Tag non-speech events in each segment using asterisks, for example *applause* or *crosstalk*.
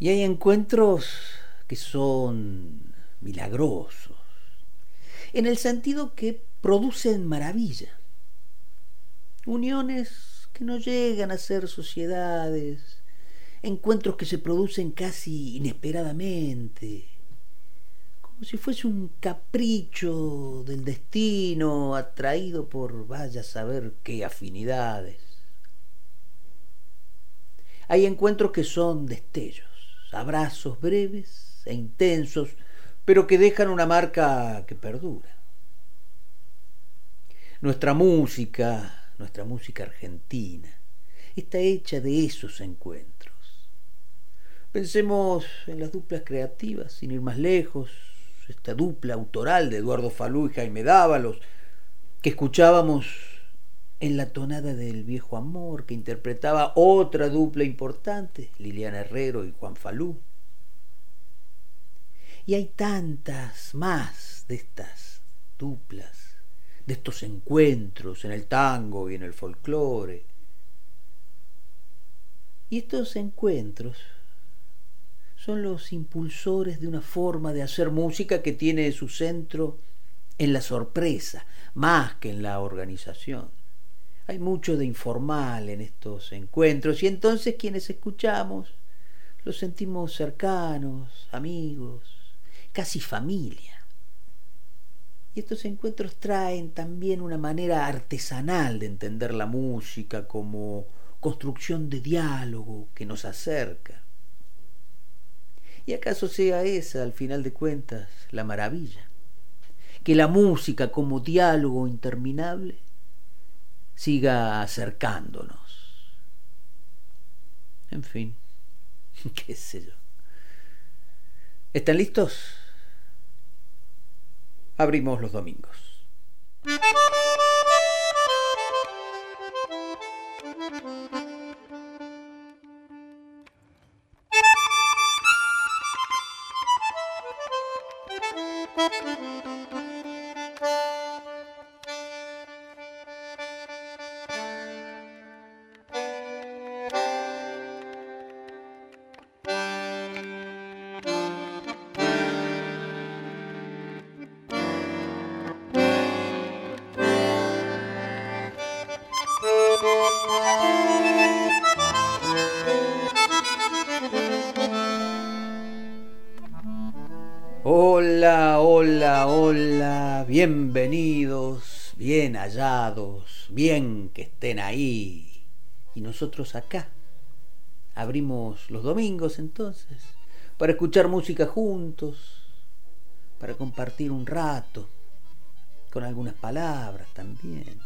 Y hay encuentros que son milagrosos, en el sentido que producen maravilla. Uniones que no llegan a ser sociedades, encuentros que se producen casi inesperadamente, como si fuese un capricho del destino atraído por vaya a saber qué afinidades. Hay encuentros que son destellos, abrazos breves e intensos, pero que dejan una marca que perdura. Nuestra música, nuestra música argentina, está hecha de esos encuentros. Pensemos en las duplas creativas, sin ir más lejos, esta dupla autoral de Eduardo Falú y Jaime Dávalos, que escuchábamos en la tonada del viejo amor, que interpretaba otra dupla importante, Liliana Herrero y Juan Falú. Y hay tantas más de estas duplas, de estos encuentros en el tango y en el folclore. Y estos encuentros son los impulsores de una forma de hacer música que tiene su centro en la sorpresa, más que en la organización. Hay mucho de informal en estos encuentros y entonces quienes escuchamos los sentimos cercanos, amigos, casi familia. Y estos encuentros traen también una manera artesanal de entender la música como construcción de diálogo que nos acerca. ¿Y acaso sea esa, al final de cuentas, la maravilla? Que la música como diálogo interminable siga acercándonos. En fin, *laughs* qué sé yo. ¿Están listos? Abrimos los domingos. Hallados, bien que estén ahí. Y nosotros acá. Abrimos los domingos entonces, para escuchar música juntos, para compartir un rato, con algunas palabras también.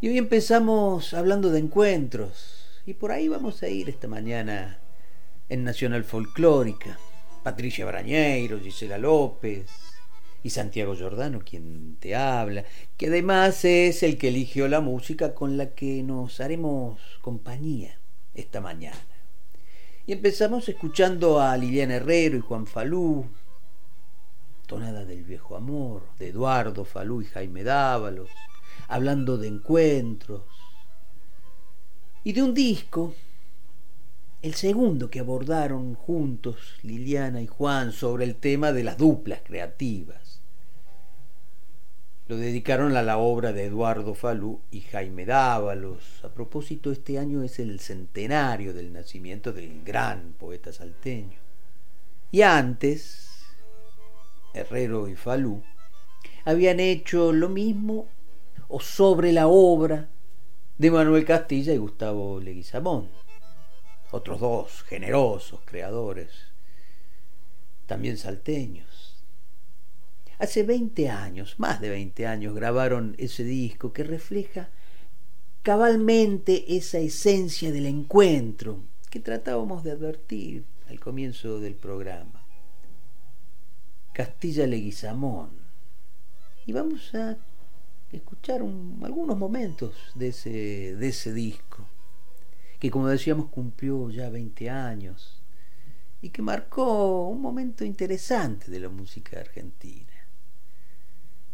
Y hoy empezamos hablando de encuentros, y por ahí vamos a ir esta mañana en Nacional Folclórica. Patricia Brañeiro, Gisela López y Santiago Giordano, quien te habla, que además es el que eligió la música con la que nos haremos compañía esta mañana. Y empezamos escuchando a Liliana Herrero y Juan Falú, tonada del viejo amor, de Eduardo Falú y Jaime Dávalos, hablando de encuentros, y de un disco el segundo que abordaron juntos Liliana y Juan sobre el tema de las duplas creativas. Lo dedicaron a la obra de Eduardo Falú y Jaime Dávalos. A propósito, este año es el centenario del nacimiento del gran poeta salteño. Y antes, Herrero y Falú habían hecho lo mismo o sobre la obra de Manuel Castilla y Gustavo Leguizamón otros dos generosos creadores, también salteños. Hace 20 años, más de 20 años, grabaron ese disco que refleja cabalmente esa esencia del encuentro que tratábamos de advertir al comienzo del programa. Castilla Leguizamón. Y vamos a escuchar algunos momentos de ese, de ese disco que como decíamos cumplió ya 20 años y que marcó un momento interesante de la música argentina.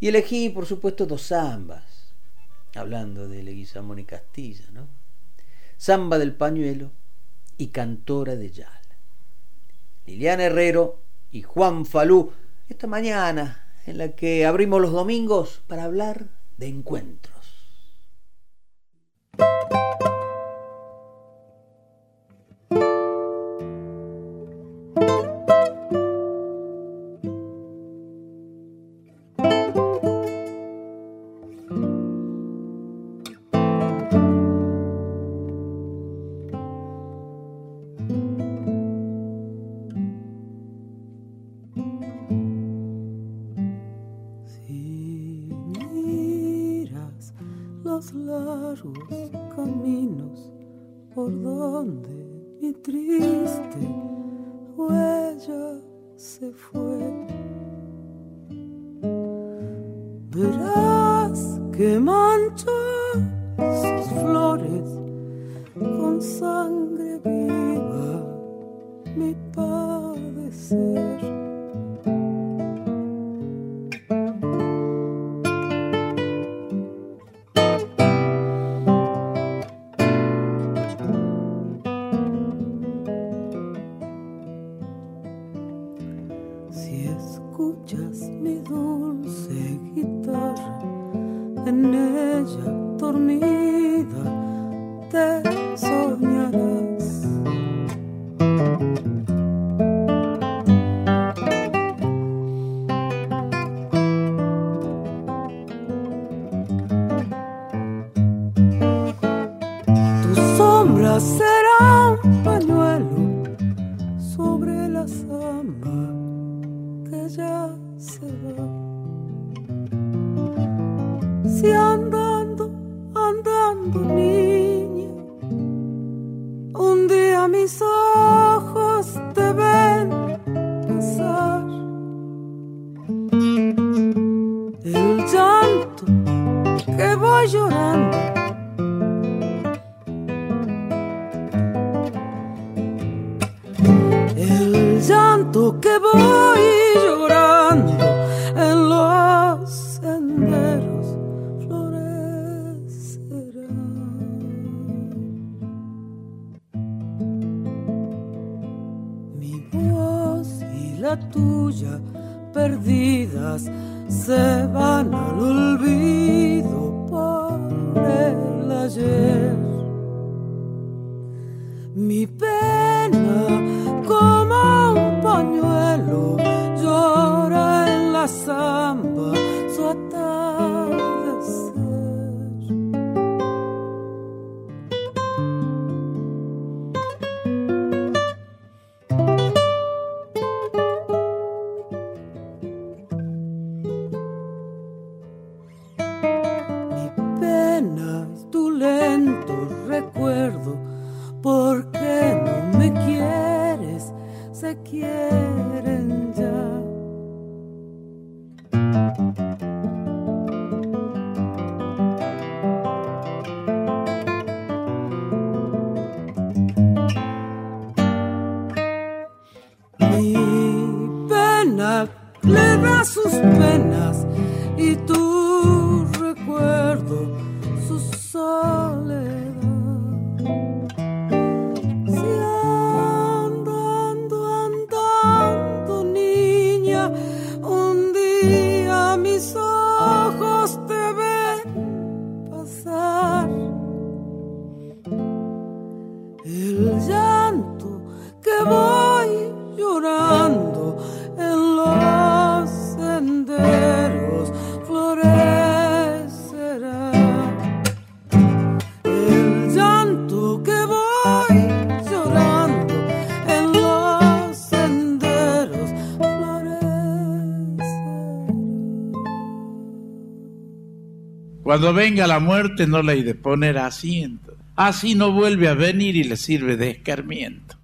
Y elegí, por supuesto, dos zambas, hablando de Leguizamón y Castilla, ¿no? Zamba del pañuelo y Cantora de Yala. Liliana Herrero y Juan Falú, esta mañana en la que abrimos los domingos para hablar de encuentros. los largos caminos por donde mi triste huella se fue. Verás que mancha sus flores con sangre viva mi padecer. Cuando venga la muerte no le hay de poner asiento. Así no vuelve a venir y le sirve de escarmiento.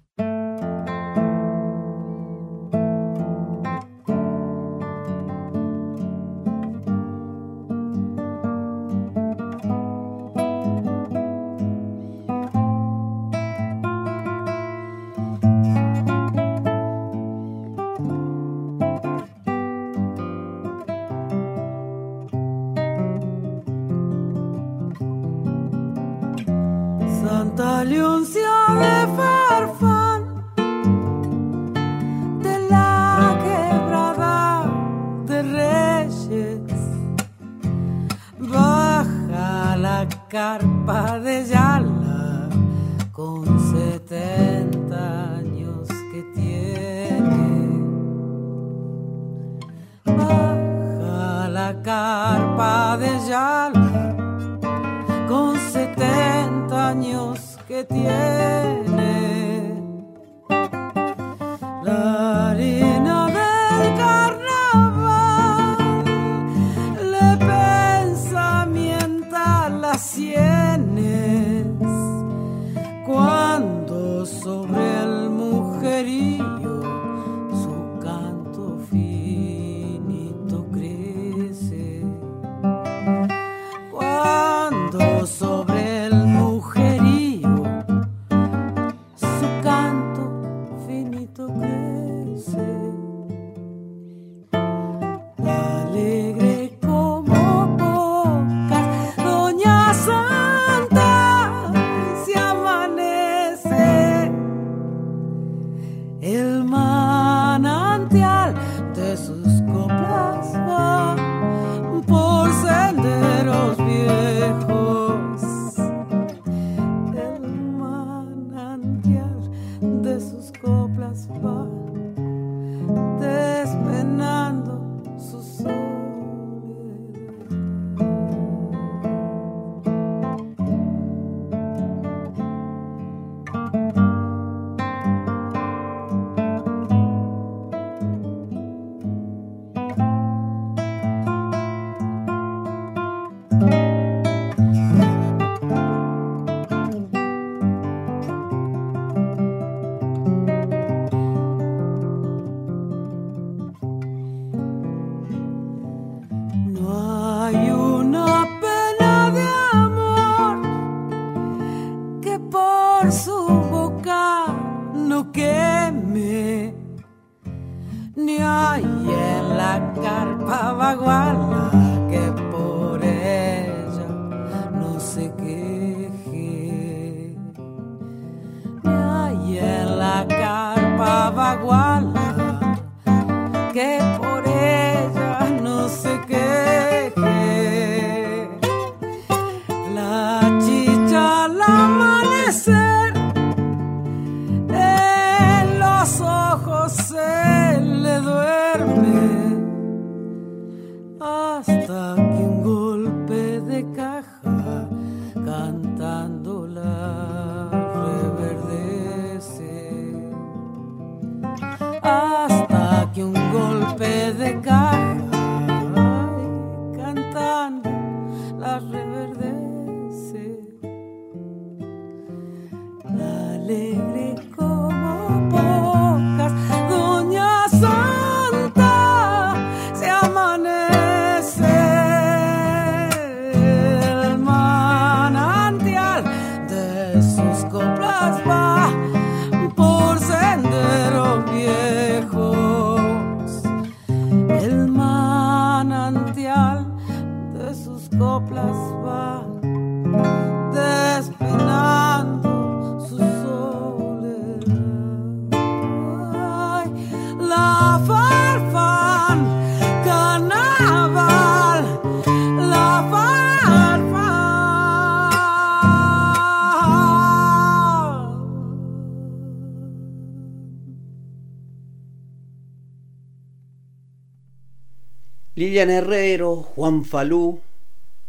Lilian Herrero, Juan Falú,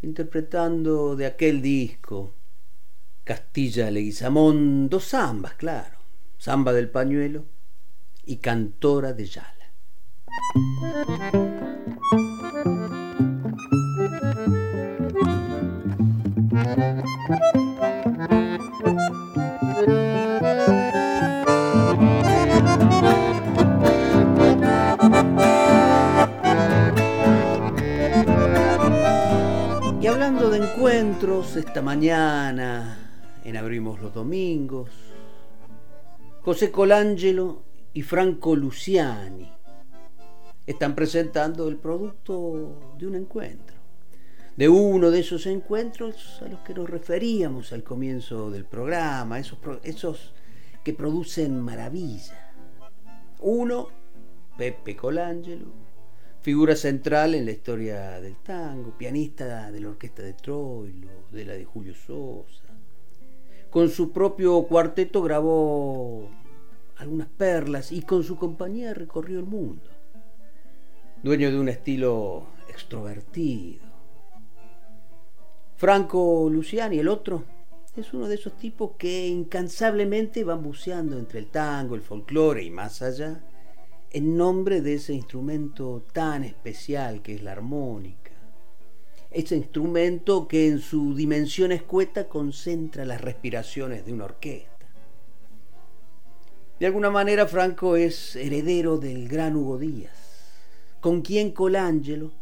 interpretando de aquel disco Castilla Leguizamón, dos zambas, claro, Zamba del Pañuelo y Cantora de Yala. Esta mañana, en Abrimos los Domingos, José Colangelo y Franco Luciani están presentando el producto de un encuentro, de uno de esos encuentros a los que nos referíamos al comienzo del programa, esos, esos que producen maravilla. Uno, Pepe Colangelo, figura central en la historia del tango, pianista de la orquesta de Troilo, de la de Julio Sosa. Con su propio cuarteto grabó algunas perlas y con su compañía recorrió el mundo. Dueño de un estilo extrovertido. Franco Luciani, el otro, es uno de esos tipos que incansablemente van buceando entre el tango, el folclore y más allá en nombre de ese instrumento tan especial que es la armónica. Ese instrumento que en su dimensión escueta concentra las respiraciones de una orquesta. De alguna manera Franco es heredero del gran Hugo Díaz, con quien Colangelo,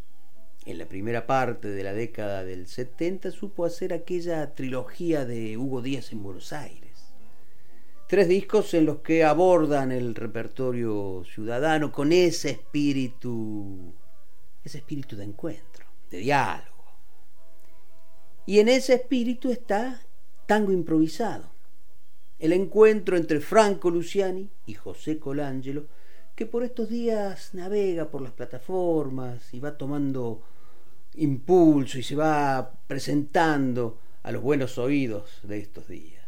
en la primera parte de la década del 70, supo hacer aquella trilogía de Hugo Díaz en Buenos Aires Tres discos en los que abordan el repertorio ciudadano con ese espíritu, ese espíritu de encuentro, de diálogo. Y en ese espíritu está Tango Improvisado, el encuentro entre Franco Luciani y José Colangelo, que por estos días navega por las plataformas y va tomando impulso y se va presentando a los buenos oídos de estos días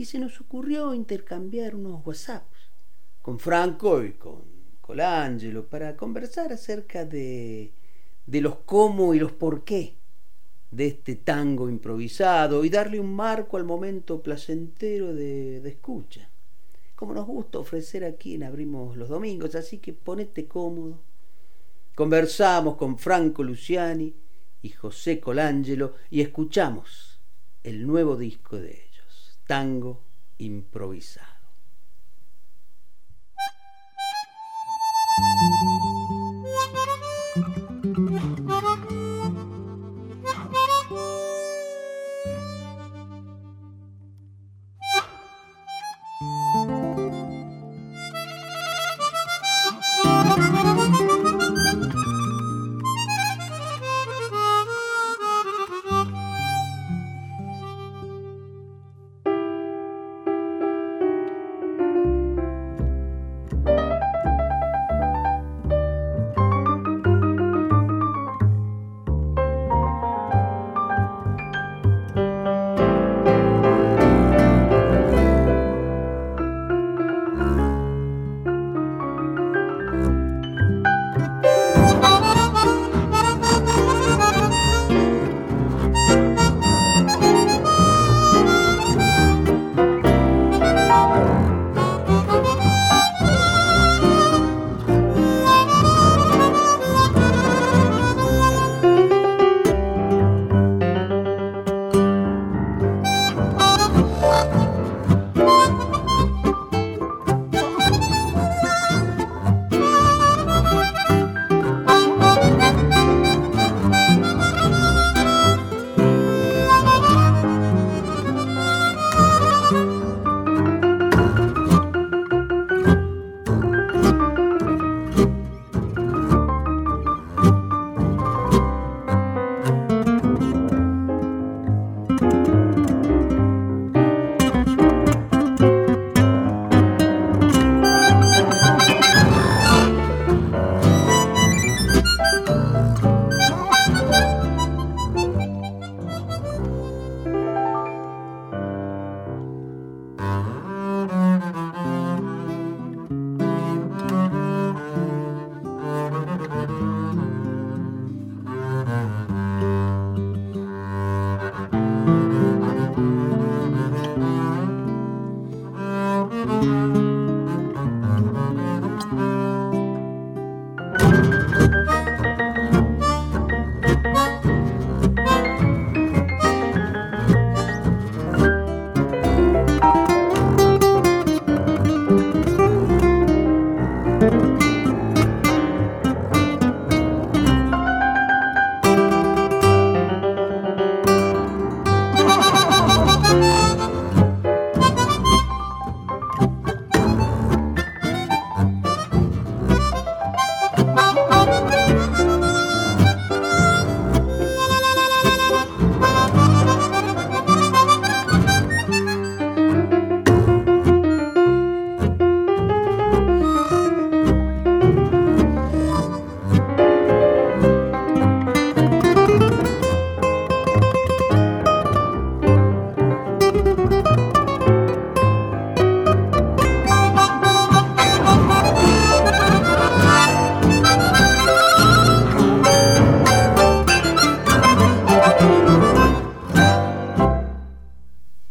y se nos ocurrió intercambiar unos WhatsApps con Franco y con Colangelo para conversar acerca de, de los cómo y los por qué de este tango improvisado y darle un marco al momento placentero de, de escucha. Como nos gusta ofrecer aquí en Abrimos los Domingos, así que ponete cómodo. Conversamos con Franco Luciani y José Colangelo y escuchamos el nuevo disco de tango improvisado.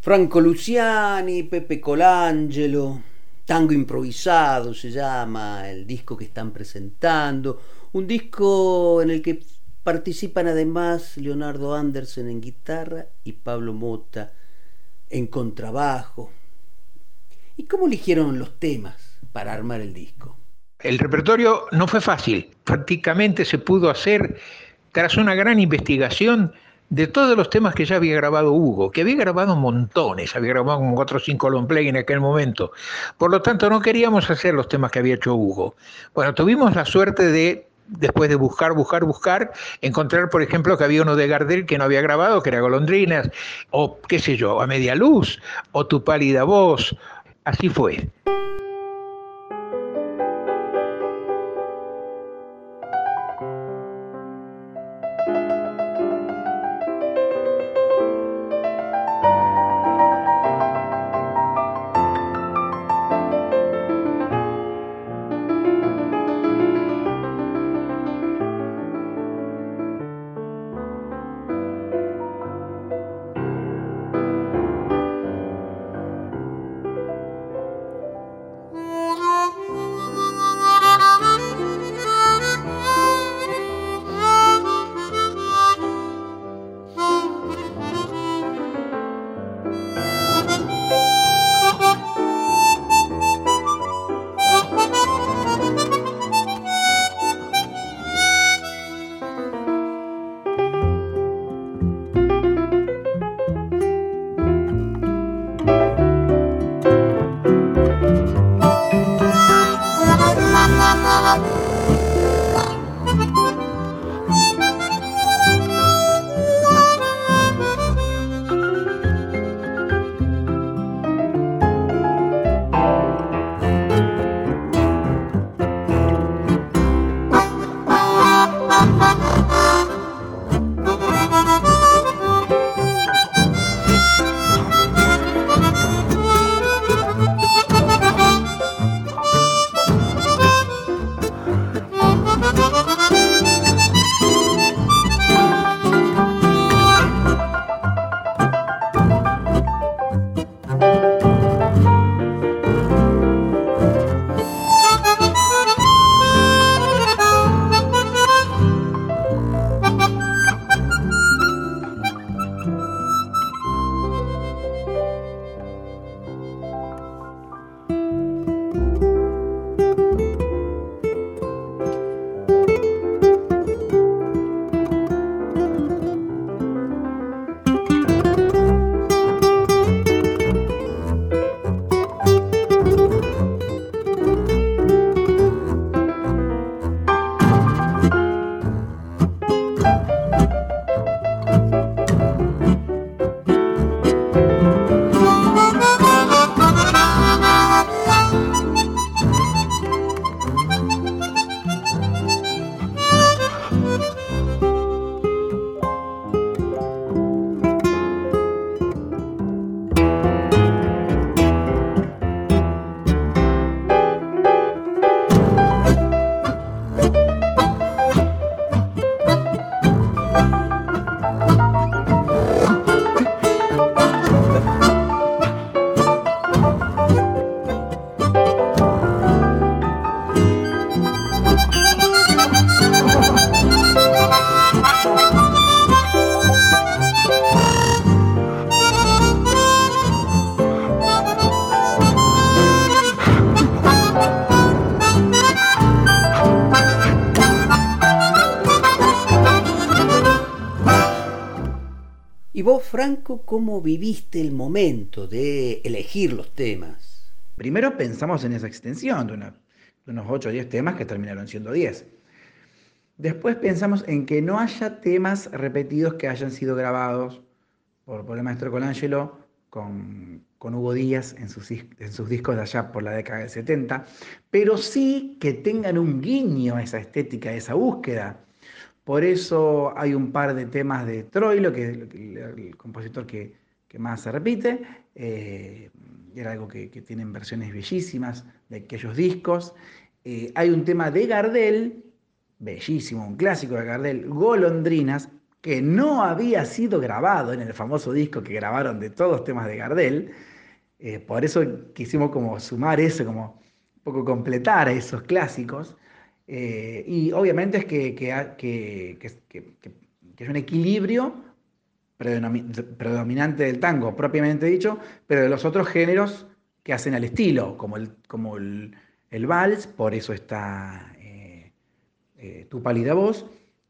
Franco Luciani, Pepe Colangelo, Tango Improvisado se llama el disco que están presentando, un disco en el que participan además Leonardo Andersen en guitarra y Pablo Mota en contrabajo. ¿Y cómo eligieron los temas para armar el disco? El repertorio no fue fácil, prácticamente se pudo hacer tras una gran investigación de todos los temas que ya había grabado Hugo, que había grabado montones, había grabado con cuatro o cinco long play en aquel momento. Por lo tanto, no queríamos hacer los temas que había hecho Hugo. Bueno, tuvimos la suerte de, después de buscar, buscar, buscar, encontrar, por ejemplo, que había uno de Gardel que no había grabado, que era Golondrinas, o qué sé yo, A Media Luz, o Tu Pálida Voz. Así fue. Franco, ¿cómo viviste el momento de elegir los temas? Primero pensamos en esa extensión de, unos 8 o 10 temas que terminaron siendo 10. Después pensamos en que no haya temas repetidos que hayan sido grabados por, el maestro Colangelo con, con Hugo Díaz en sus, en sus discos de allá por la década del 70, pero sí que tengan un guiño a esa estética, a esa búsqueda. Por eso hay un par de temas de Troilo, que es el, compositor que, más se repite. Eh, era algo que, tienen versiones bellísimas de aquellos discos. Eh, hay un tema de Gardel, bellísimo, un clásico de Gardel, Golondrinas, que no había sido grabado en el famoso disco que grabaron de todos los temas de Gardel. Eh, por eso quisimos como sumar eso, como un poco completar esos clásicos. Eh, y obviamente es que, que, es un equilibrio predominante del tango, propiamente dicho, pero de los otros géneros que hacen al estilo, como el, como el, el vals, por eso está eh, eh, Tu pálida voz,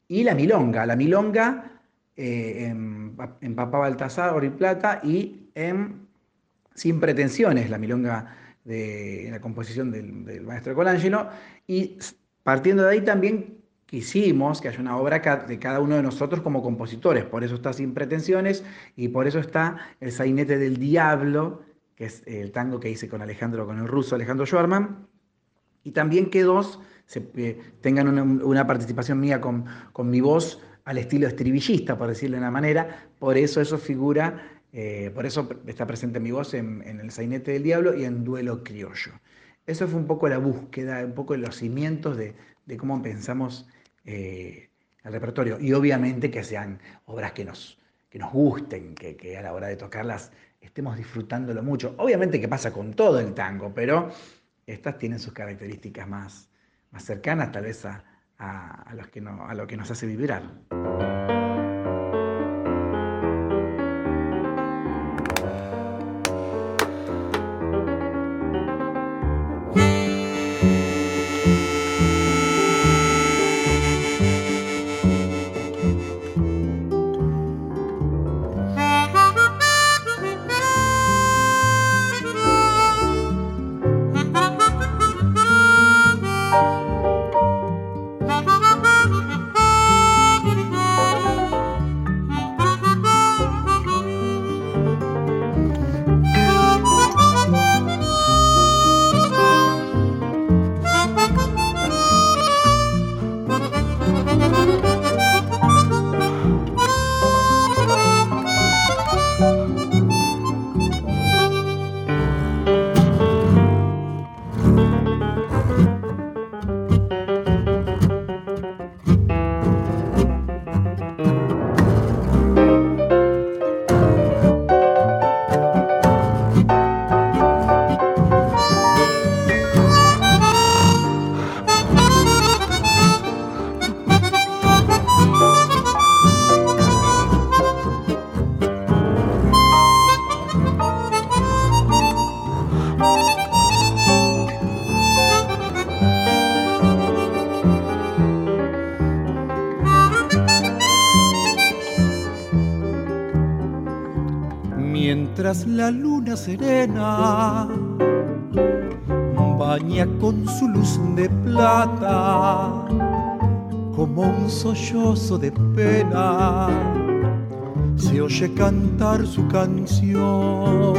y la milonga. La milonga eh, en, en, Papá Baltasar, Oro y Plata, y en Sin Pretensiones, la milonga de la composición del, del maestro Colangelo, y partiendo de ahí también quisimos que haya una obra de cada uno de nosotros como compositores, por eso está Sin Pretensiones y por eso está El Sainete del Diablo, que es el tango que hice con Alejandro, con el ruso Alejandro Schwarman, y también que dos se, eh, tengan una, participación mía con, con, mi voz al estilo estribillista, por decirlo de una manera, por eso eso figura, eh, por eso está presente mi voz en, en El Sainete del Diablo y en Duelo Criollo. Eso fue un poco la búsqueda, un poco los cimientos de, cómo pensamos eh, el repertorio. Y obviamente que sean obras que nos, que nos gusten, que, que, a la hora de tocarlas estemos disfrutándolo mucho. Obviamente que pasa con todo el tango, pero estas tienen sus características más, más cercanas tal vez a, a, a, los que no, a lo que nos hace vibrar. Sollozo de pena. Se oye cantar su canción.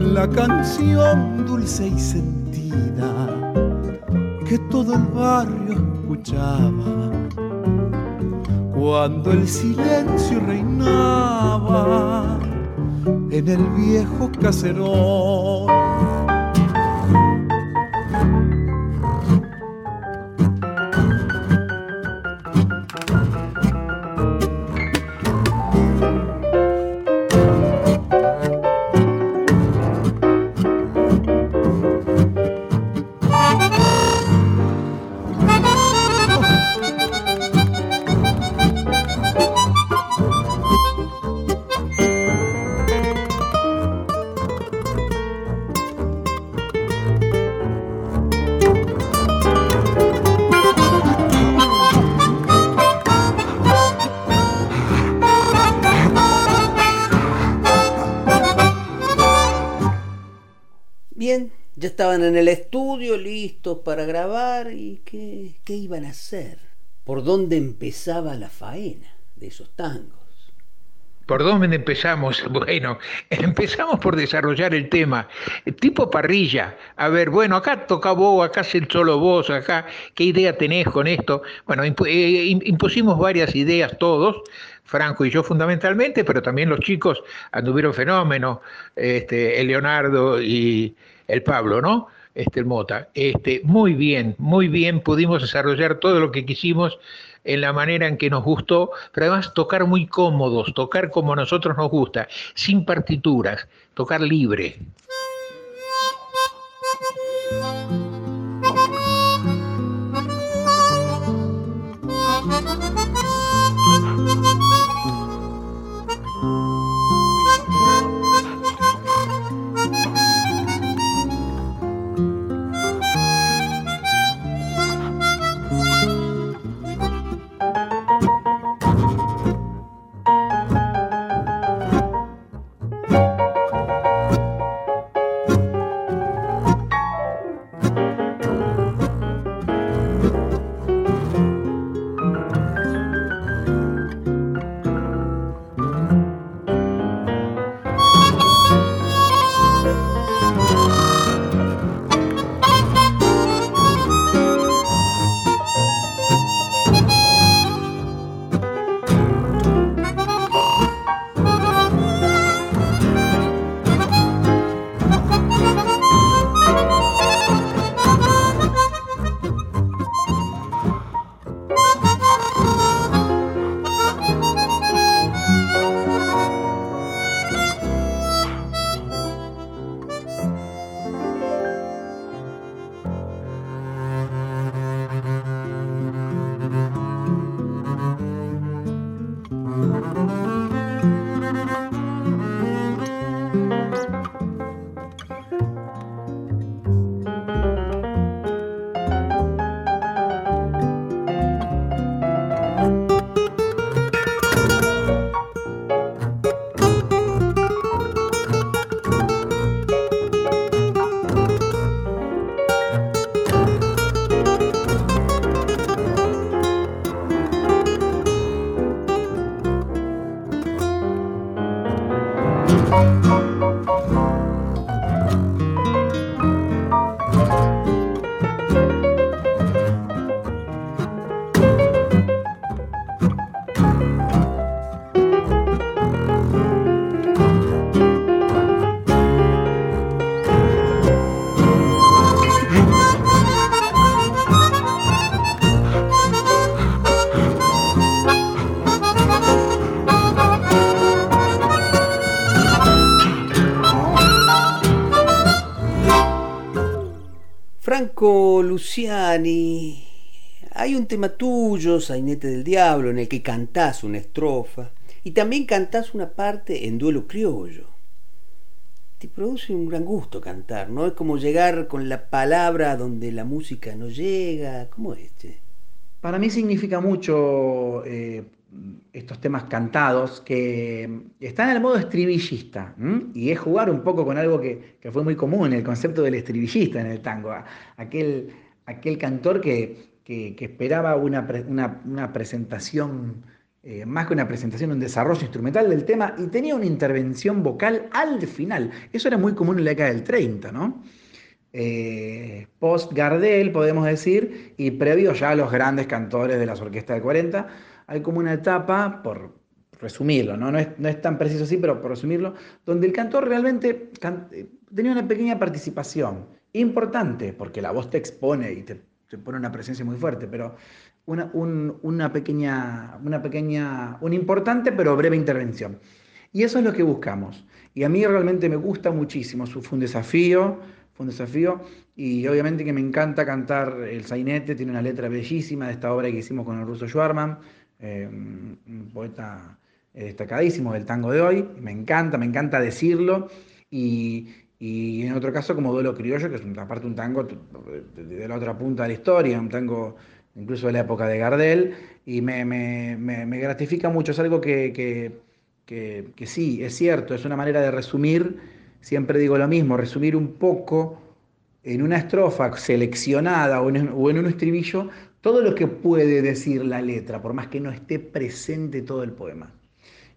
La canción dulce y sentida que todo el barrio escuchaba. Cuando el silencio reinaba en el viejo caserón. Dónde empezaba la faena de esos tangos? ¿Por dónde empezamos? *laughs* Bueno, empezamos por desarrollar el tema, tipo parrilla. A ver, bueno, acá toca vos, acá es el solo vos, acá, ¿qué idea tenés con esto? Bueno, imp eh, impusimos varias ideas todos, Franco y yo fundamentalmente, pero también los chicos anduvieron fenómenos, este, Leonardo y, el Pablo, ¿no? Este, Mota. Este, muy bien, muy bien, pudimos desarrollar todo lo que quisimos en la manera en que nos gustó, pero además tocar muy cómodos, tocar como a nosotros nos gusta, sin partituras, tocar libre. Hay un tema tuyo, Sainete del Diablo, en el que cantás una estrofa y también cantás una parte en duelo criollo. Te produce un gran gusto cantar, ¿no? Es como llegar con la palabra donde la música no llega. ¿Cómo es? che? Para mí significa mucho eh, estos temas cantados que están en el modo estribillista y es jugar un poco con algo que, que fue muy común, el concepto del estribillista en el tango, aquel, aquel cantor que, que, esperaba una, una- presentación, eh, más que una presentación, un desarrollo instrumental del tema y tenía una intervención vocal al final. Eso era muy común en la década del 30, ¿no? Eh, post Gardel, podemos decir, y previo ya a los grandes cantores de las orquestas del 40, hay como una etapa, por resumirlo, ¿no? No, es, no es tan preciso así, pero por resumirlo, donde el cantor realmente eh, tenía una pequeña participación, importante, porque la voz te expone y te, te pone una presencia muy fuerte, pero una, un- una pequeña, una pequeña, una importante pero breve intervención. Y eso es lo que buscamos. Y a mí realmente me gusta muchísimo, fue un desafío, un desafío, y obviamente que me encanta cantar el sainete, tiene una letra bellísima de esta obra que hicimos con el ruso Schwarman, eh, un poeta eh, destacadísimo del tango de hoy, me encanta, me encanta decirlo, y, y en otro caso como Duelo Criollo, que es aparte un tango de, la otra punta de la historia, un tango incluso de la época de Gardel, y me, me- me- me gratifica mucho, es algo que, que- que- que sí, es cierto, es una manera de resumir, siempre digo lo mismo, resumir un poco en una estrofa seleccionada o en, o en un estribillo todo lo que puede decir la letra, por más que no esté presente todo el poema.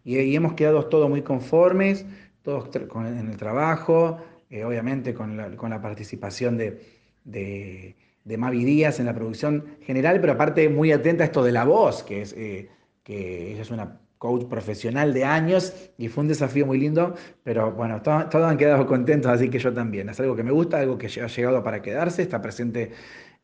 Y, y hemos quedado todos muy conformes, todos en el trabajo, eh, obviamente con la, participación de, de, Mavi Díaz en la producción general, pero aparte muy atenta a esto de la voz, que es eh, que ella es una coach profesional de años y fue un desafío muy lindo, pero bueno, to- todos han quedado contentos, así que yo también. Es algo que me gusta, algo que ha llegado para quedarse, está presente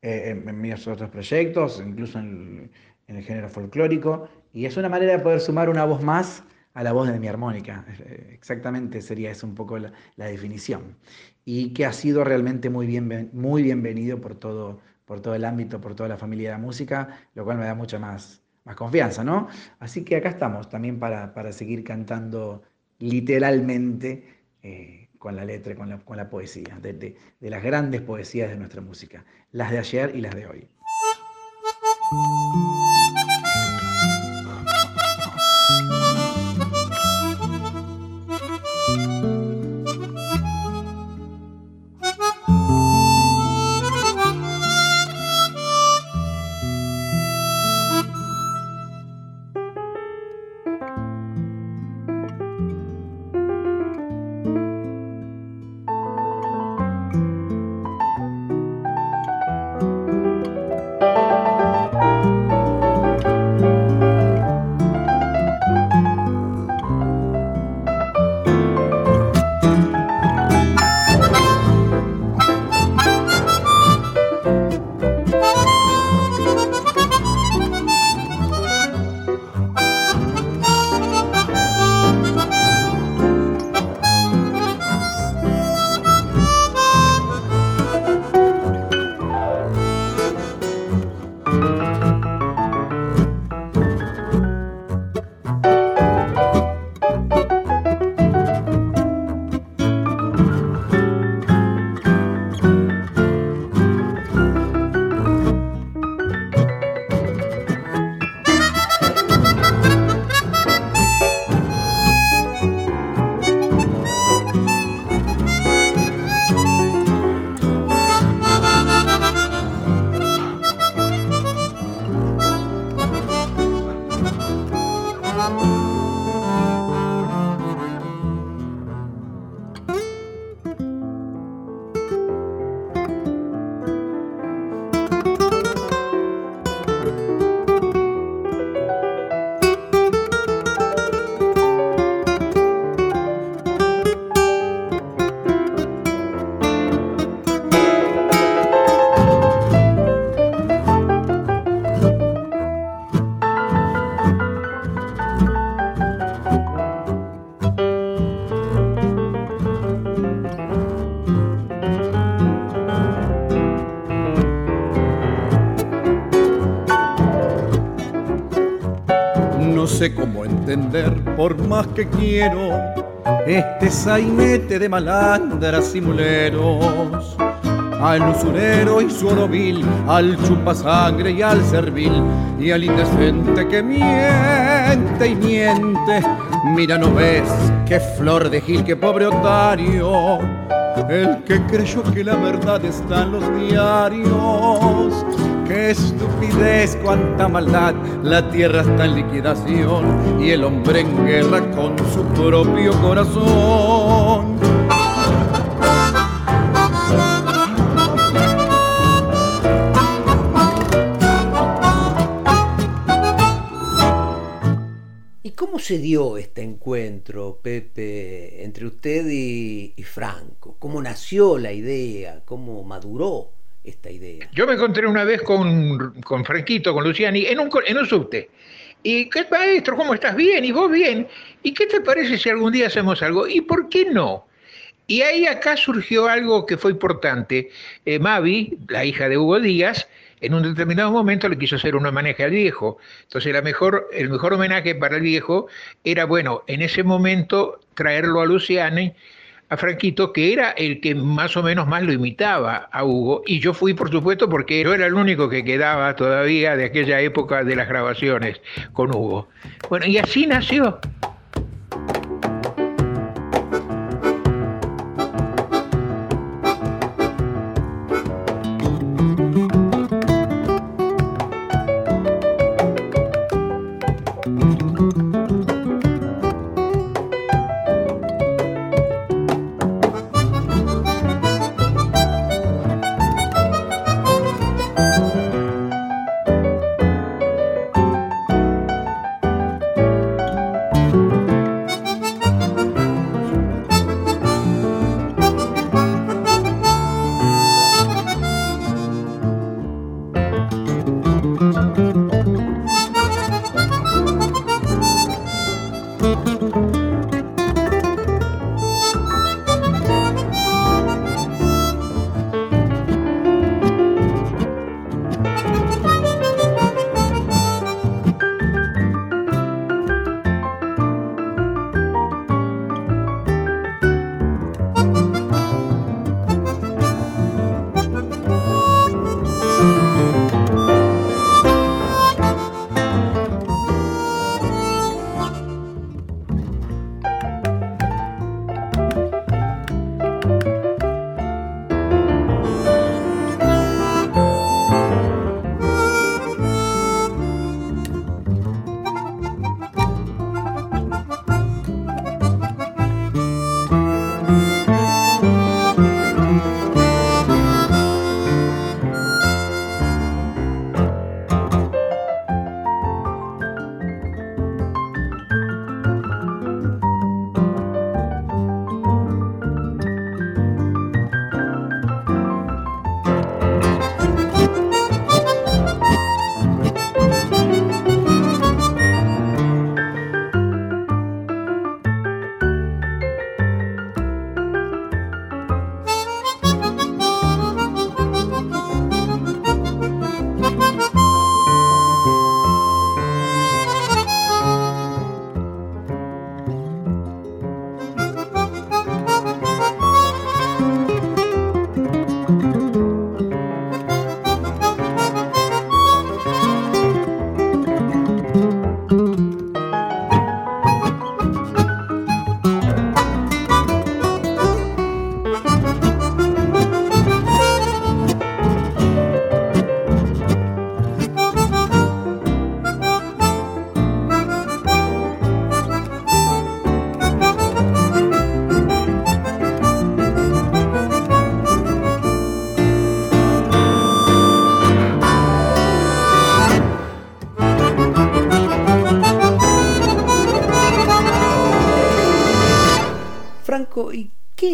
eh, en, en mis otros proyectos, incluso en el género folclórico, y es una manera de poder sumar una voz más a la voz de mi armónica. Eh, Exactamente sería eso un poco la, definición. Y que ha sido realmente muy, bien, muy bienvenido por todo, por todo el ámbito, por toda la familia de la música, lo cual me da mucha más, más confianza, ¿no? Así que acá estamos también para, para seguir cantando literalmente eh, con la letra, con la, con la poesía, de, de las grandes poesías de nuestra música, las de ayer y las de hoy. Que quiero, este sainete de malandras y muleros. Al usurero y su orovil, al chupasangre y al servil, y al indecente que miente y miente. Mira, no ves qué flor de gil, qué pobre otario, el que creyó que la verdad está en los diarios. Qué estupidez, cuánta maldad, la tierra está en liquidación y el hombre en guerra con su propio corazón. ¿Y cómo se dio este encuentro, Pepe, entre usted y, y Franco? ¿Cómo nació la idea? ¿Cómo maduró Yo me encontré una vez con, con Franquito, con Luciani, en un, en un subte. Y, ¿qué maestro? ¿Cómo estás? Bien, ¿y vos bien? ¿Y qué te parece si algún día hacemos algo? ¿Y por qué no? Y ahí acá surgió algo que fue importante. Eh, Mavi, la hija de Hugo Díaz, en un determinado momento le quiso hacer un homenaje al viejo. Entonces la mejor, el mejor homenaje para el viejo era, bueno, en ese momento traerlo a Luciani, a Franquito, que era el que más o menos más lo imitaba a Hugo. Y yo fui, por supuesto, porque yo era el único que quedaba todavía de aquella época de las grabaciones con Hugo. Bueno, y así nació.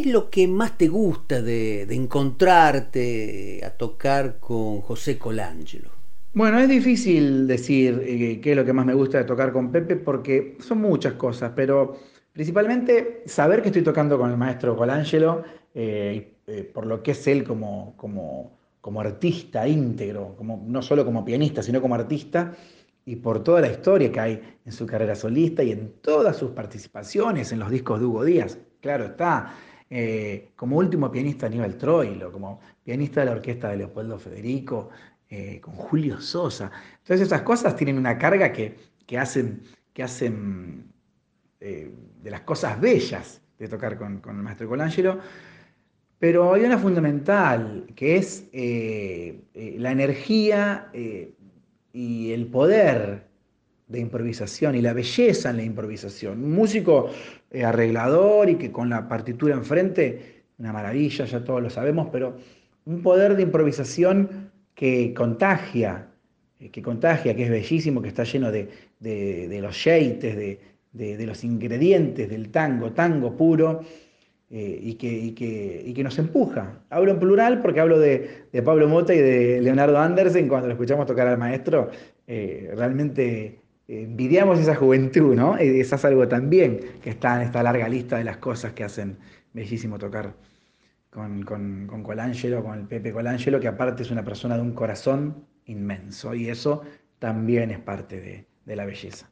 Lo que más te gusta de, de encontrarte a tocar con José Colangelo? Bueno, es difícil decir eh, qué es lo que más me gusta de tocar con Pepe porque son muchas cosas, pero principalmente saber que estoy tocando con el maestro Colangelo, eh, eh, por lo que es él como, como, como artista íntegro, como, no solo como pianista, sino como artista, y por toda la historia que hay en su carrera solista y en todas sus participaciones en los discos de Hugo Díaz. Claro está, eh, como último pianista Aníbal Troilo, como pianista de la orquesta de Leopoldo Federico, eh, con Julio Sosa. Entonces esas cosas tienen una carga que, que hacen, que hacen eh, de las cosas bellas de tocar con, con el maestro Colangelo. Pero hay una fundamental, que es la energía y el poder de improvisación y la belleza en la improvisación. Un músico eh, arreglador y que con la partitura enfrente, una maravilla, ya todos lo sabemos, pero un poder de improvisación que contagia, eh, que contagia, que es bellísimo, que está lleno de, de- los sheites, de, de- los ingredientes del tango, tango puro, eh, y, que, y que- y que nos empuja. Hablo en plural porque hablo de, Pablo Mota y de Leonardo Andersen cuando lo escuchamos tocar al maestro. realmente envidiamos esa juventud, ¿no? Y eso es algo también que está en esta larga lista de las cosas que hacen bellísimo tocar con, con, con Colangelo, con el Pepe Colangelo, que aparte es una persona de un corazón inmenso y eso también es parte de, de la belleza.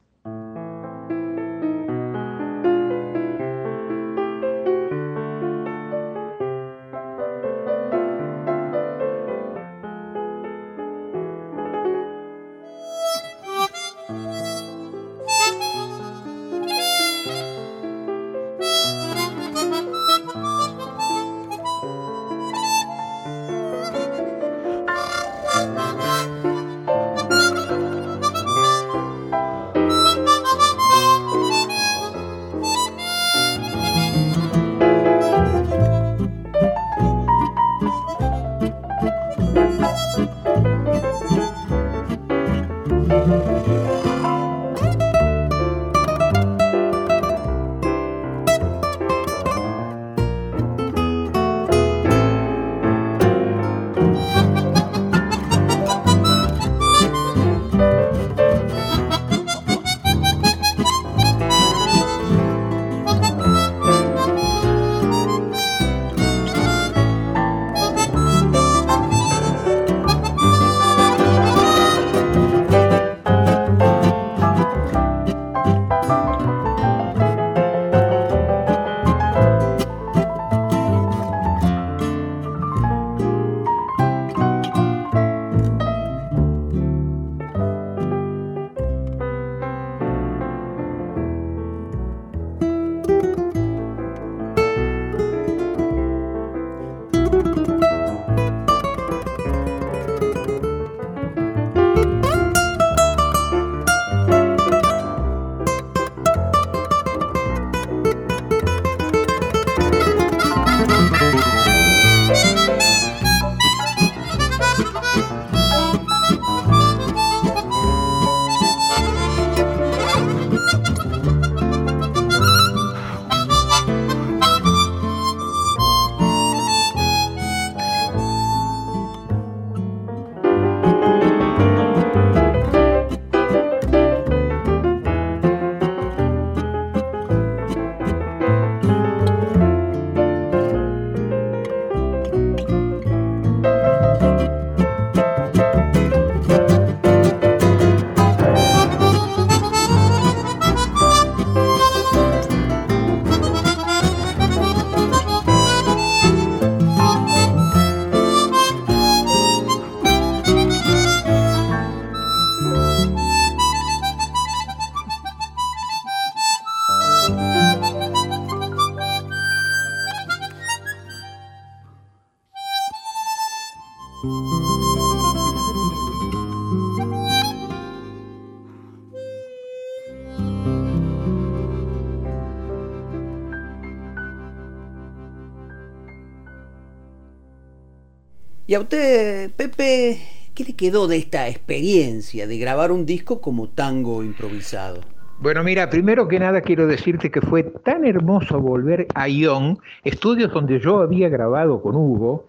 A usted, Pepe, ¿qué le quedó de esta experiencia de grabar un disco como tango improvisado? Bueno, mira, primero que nada quiero decirte que fue tan hermoso volver a Ion, estudios donde yo había grabado con Hugo,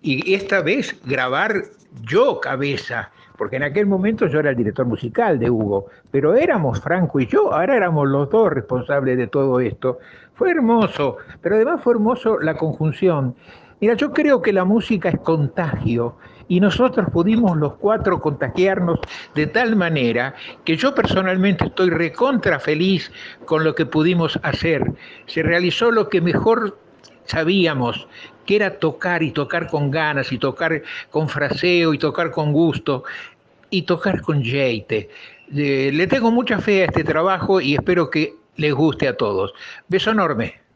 y esta vez grabar yo cabeza, porque en aquel momento yo era el director musical de Hugo, pero éramos Franco y yo, ahora éramos los dos responsables de todo esto. Fue hermoso, pero además fue hermoso la conjunción. Mira, yo creo que la música es contagio y nosotros pudimos los cuatro contagiarnos de tal manera que yo personalmente estoy recontra feliz con lo que pudimos hacer. Se realizó lo que mejor sabíamos, que era tocar y tocar con ganas y tocar con fraseo y tocar con gusto y tocar con jeite. Eh, le tengo mucha fe a este trabajo y espero que les guste a todos. Beso enorme.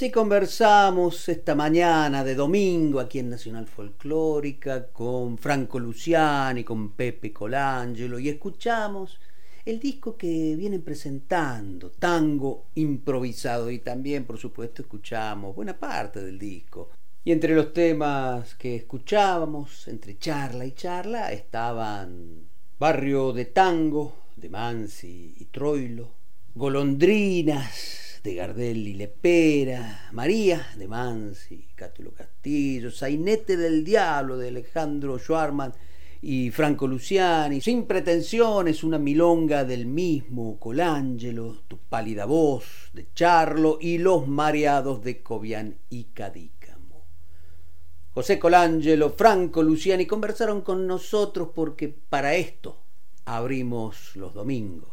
Así conversamos esta mañana de domingo aquí en Nacional Folclórica con Franco Luciani, con Pepe Colangelo y escuchamos el disco que vienen presentando, Tango Improvisado, y también, por supuesto, escuchamos buena parte del disco. Y entre los temas que escuchábamos, entre charla y charla, estaban Barrio de Tango, de Mansi y Troilo, Golondrinas, de Gardel y Lepera, María, de Mansi, Cátulo Castillo, Sainete del Diablo, de Alejandro Schwarman y Franco Luciani, Sin Pretensiones, una milonga del mismo Colangelo, Tu pálida voz, de Charlo y Los Mareados de Cobian y Cadí. José Colangelo, Franco Luciani conversaron con nosotros porque para esto abrimos los domingos.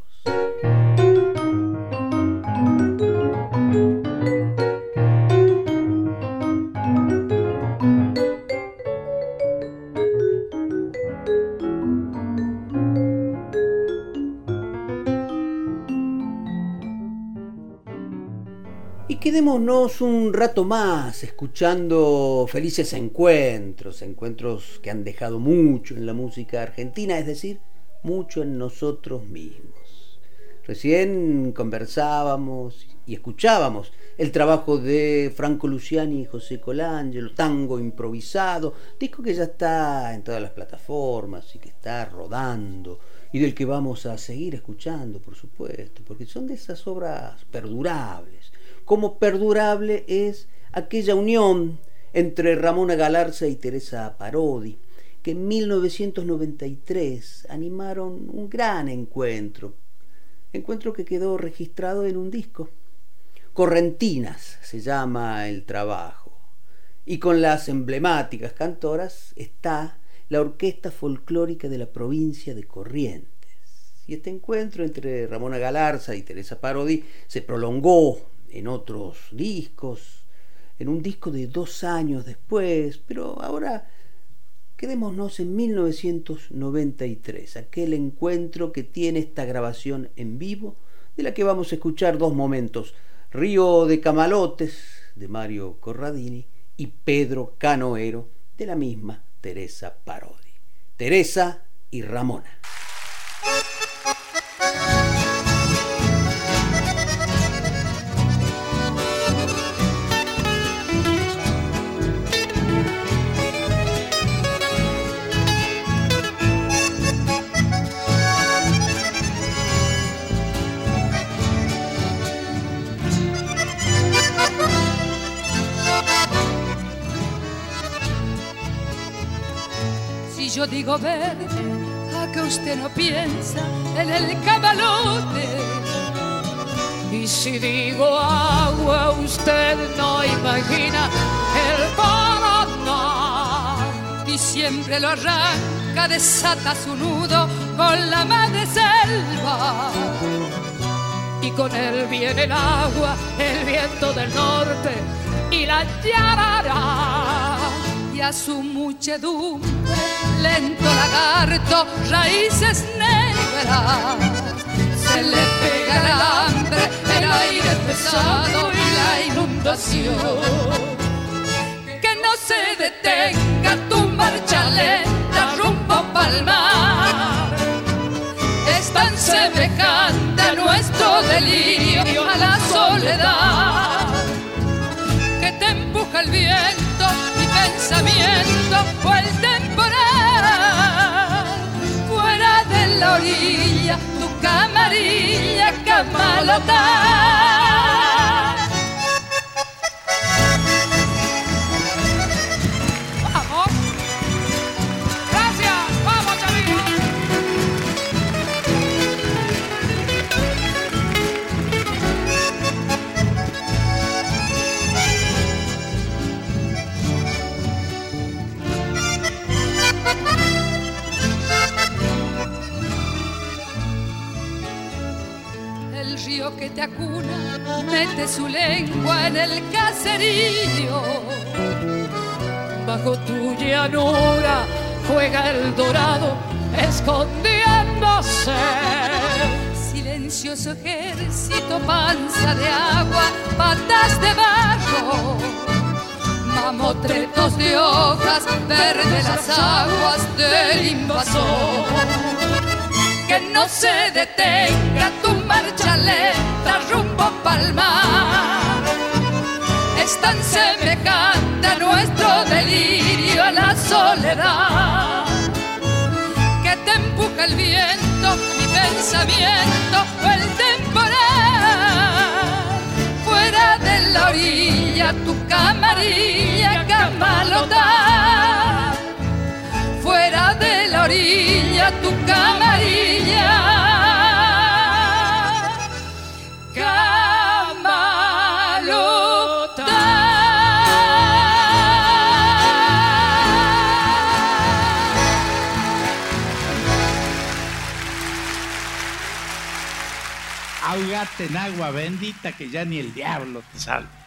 Quedémonos un rato más escuchando felices encuentros, encuentros que han dejado mucho en la música argentina, es decir, mucho en nosotros mismos. Recién conversábamos y escuchábamos el trabajo de Franco Luciani y José Colangelo, Tango Improvisado, disco que ya está en todas las plataformas y que está rodando y del que vamos a seguir escuchando, por supuesto, porque son de esas obras perdurables cómo perdurable es aquella unión entre Ramona Galarza y Teresa Parodi, que en 1993 animaron un gran encuentro, encuentro que quedó registrado en un disco. Correntinas se llama el trabajo, y con las emblemáticas cantoras está la Orquesta Folclórica de la provincia de Corrientes. Y este encuentro entre Ramona Galarza y Teresa Parodi se prolongó en otros discos, en un disco de dos años después, pero ahora quedémonos en 1993, aquel encuentro que tiene esta grabación en vivo, de la que vamos a escuchar dos momentos, Río de Camalotes, de Mario Corradini, y Pedro Canoero, de la misma Teresa Parodi. Teresa y Ramona. Yo digo verde, a que usted no piensa en el camalote. Y si digo agua, usted no imagina el Paraná. Y siempre lo arranca, desata su nudo con la madre selva. Y con él viene el agua, el viento del norte y la yarará a su muchedumbre, lento lagarto, raíces negras. Se le pega el hambre, el aire pesado y la inundación. Que no se detenga tu marcha lenta rumbo palmar. Es tan semejante a nuestro delirio, a la soledad, que te empuja el viento pensamiento o el temporal. Fuera de la orilla, tu camarilla que te acuna, mete su lengua en el caserío. Bajo tu llanura juega el dorado, escondiéndose. Silencioso ejército, panza de agua, patas de barro. Mamotretos de hojas, verdes las aguas del invasor que no se detenga tu Marcha lenta rumbo palmar. Es tan semejante a nuestro delirio a la soledad que te empuja el viento, mi pensamiento o el temporal. Fuera de la orilla, tu camarilla camalotar. Fuera de la orilla, tu camarilla. En agua bendita que ya ni el diablo te salva.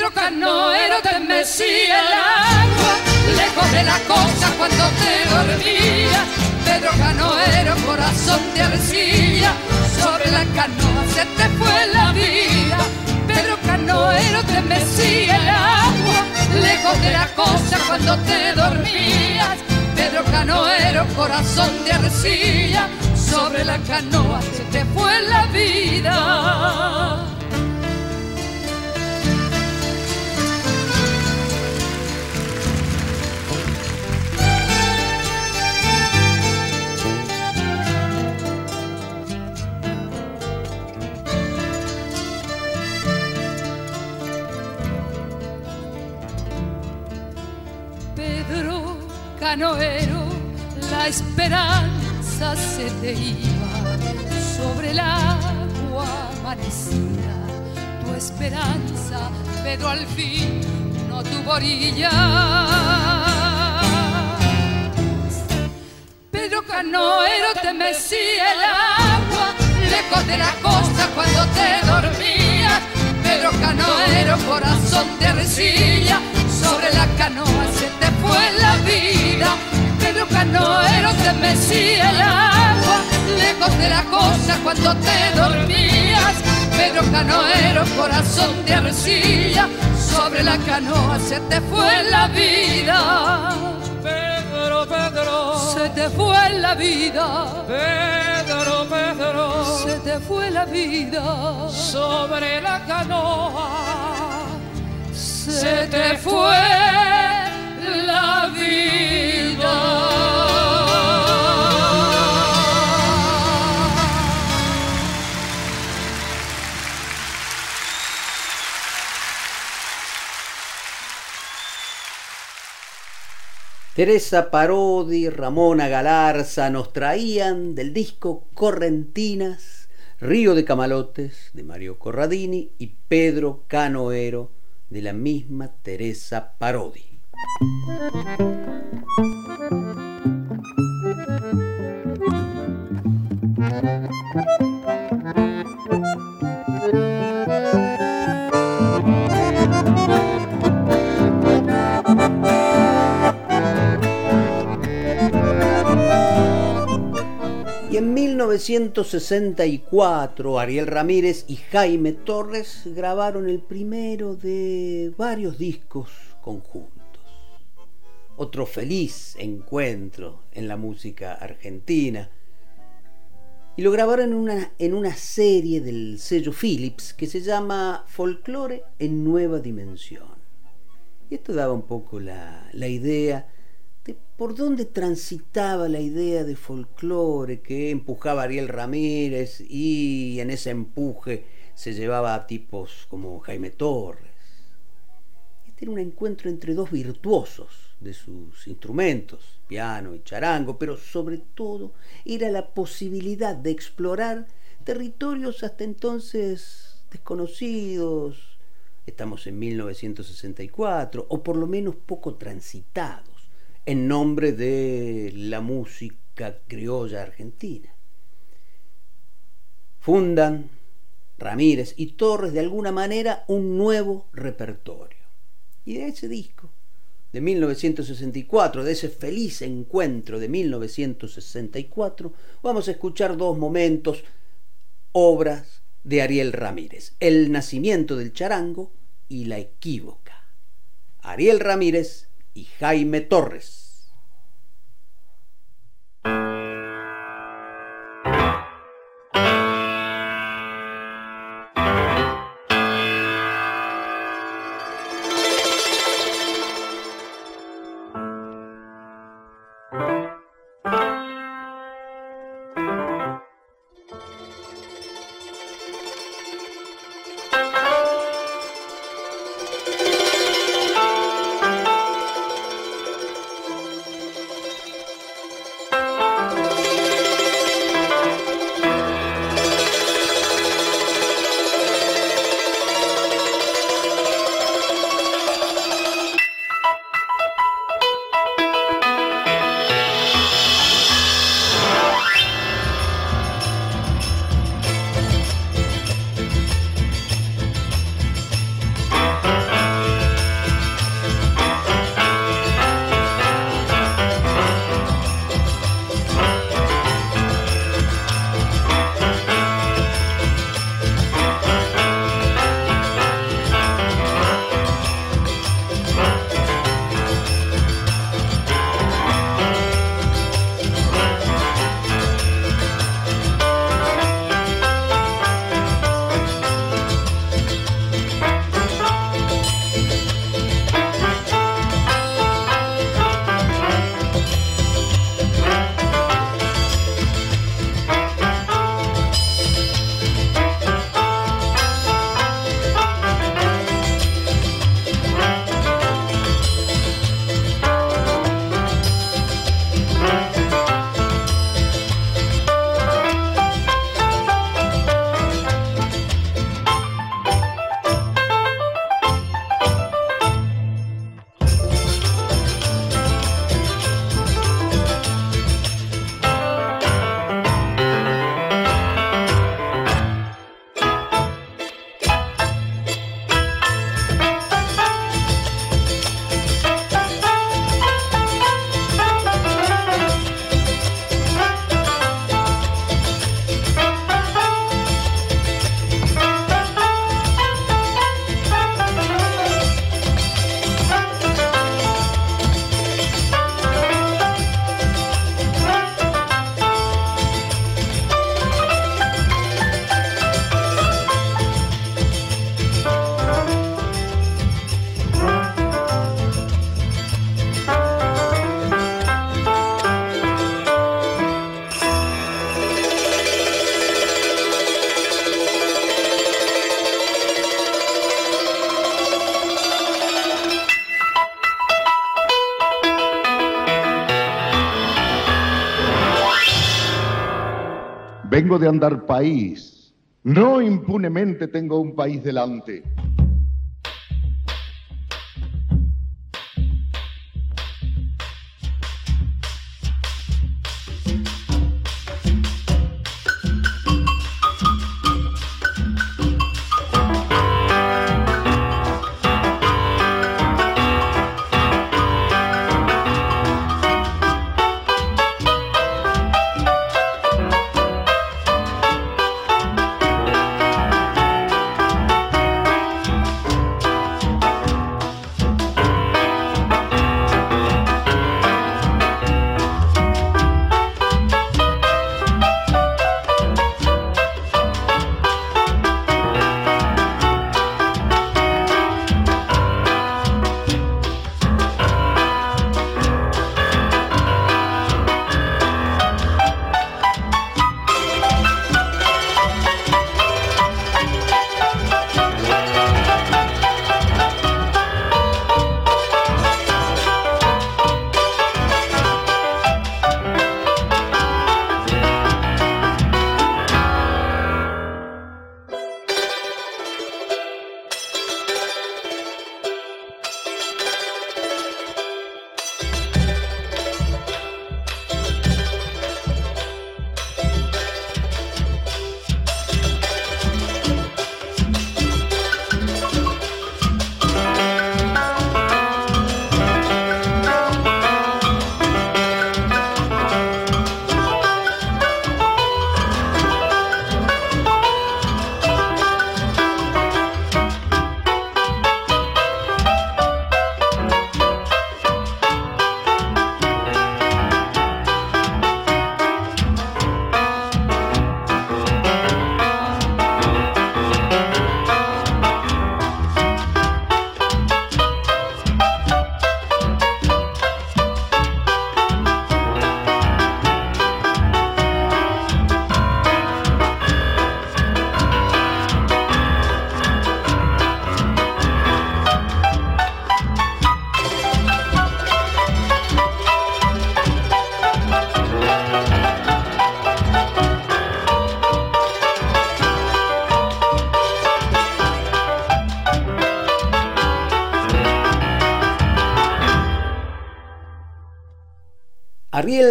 Pedro Canoero te mecía el agua, lejos de la cosa cuando te dormías. Pedro Canoero, corazón de arcilla, sobre la canoa se te fue la vida. Pedro Canoero te mecía el agua, lejos de la cosa cuando te dormías. Pedro Canoero, corazón de arcilla, sobre la canoa se te fue la vida. Canoero, la esperanza se te iba sobre el agua amanecida. Tu esperanza, Pedro, al fin no tuvo orilla. Pedro Canoero te mecía el agua, lejos de la costa cuando te dormías. Pedro Canoero, corazón de arcilla, sobre la canoa se te fue la vida. Pedro Canoero te mecía el agua, lejos de la costa cuando te dormías. Pedro Canoero, corazón de arcilla, sobre la canoa se te fue la vida. Pedro, Pedro, Se te fue la vida, Pedro, Pedro, se te fue la vida. sobre la canoa se te fue Teresa Parodi, Ramona Galarza nos traían del disco Correntinas, Río de Camalotes de Mario Corradini y Pedro Canoero de la misma Teresa Parodi. 1964 Ariel Ramírez y Jaime Torres grabaron el primero de varios discos conjuntos. Otro feliz encuentro en la música argentina. Y lo grabaron en una, en una serie del sello Philips que se llama Folklore en Nueva Dimensión. Y esto daba un poco la, la idea de por dónde transitaba la idea de folclore que empujaba Ariel Ramírez y en ese empuje se llevaba a tipos como Jaime Torres. Era un encuentro entre dos virtuosos de sus instrumentos, piano y charango, pero sobre todo era la posibilidad de explorar territorios hasta entonces desconocidos, estamos en 1964, o por lo menos poco transitados, en nombre de la música criolla argentina. Fundan Ramírez y Torres de alguna manera un nuevo repertorio. Y de ese disco, de 1964, de ese feliz encuentro de 1964, vamos a escuchar dos momentos, obras de Ariel Ramírez, El nacimiento del charango y La equívoca. Ariel Ramírez Jaime Torres. Vengo de andar país. No impunemente tengo un país delante.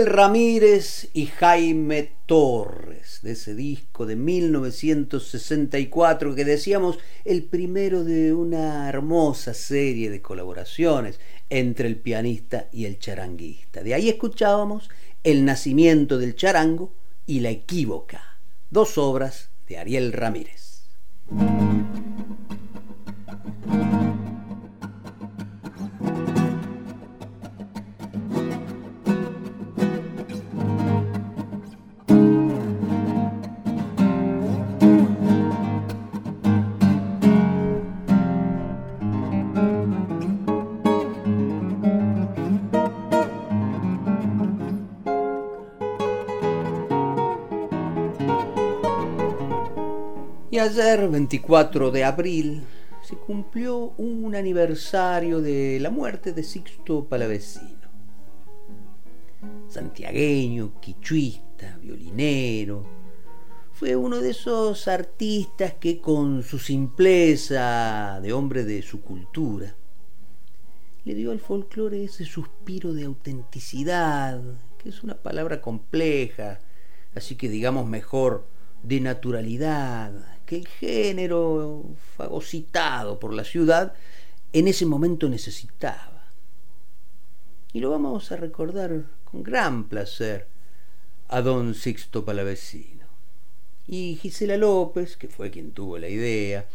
Ramírez y Jaime Torres, de ese disco de 1964 que decíamos el primero de una hermosa serie de colaboraciones entre el pianista y el charanguista. De ahí escuchábamos El nacimiento del charango y La equívoca, dos obras de Ariel Ramírez. Ayer, 24 de abril, se cumplió un aniversario de la muerte de Sixto Palavecino. Santiagueño, quichuista, violinero, fue uno de esos artistas que con su simpleza de hombre de su cultura, le dio al folclore ese suspiro de autenticidad, que es una palabra compleja, así que digamos mejor de naturalidad, que el género fagocitado por la ciudad en ese momento necesitaba. Y lo vamos a recordar con gran placer a don Sixto Palavecino. Y Gisela López, que fue quien tuvo la idea,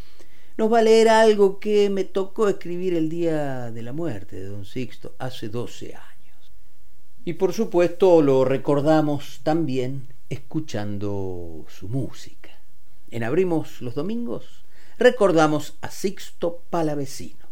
nos va a leer algo que me tocó escribir el día de la muerte de don Sixto hace 12 años. Y por supuesto lo recordamos también escuchando su música en Abrimos los Domingos, recordamos a Sixto Palavecino.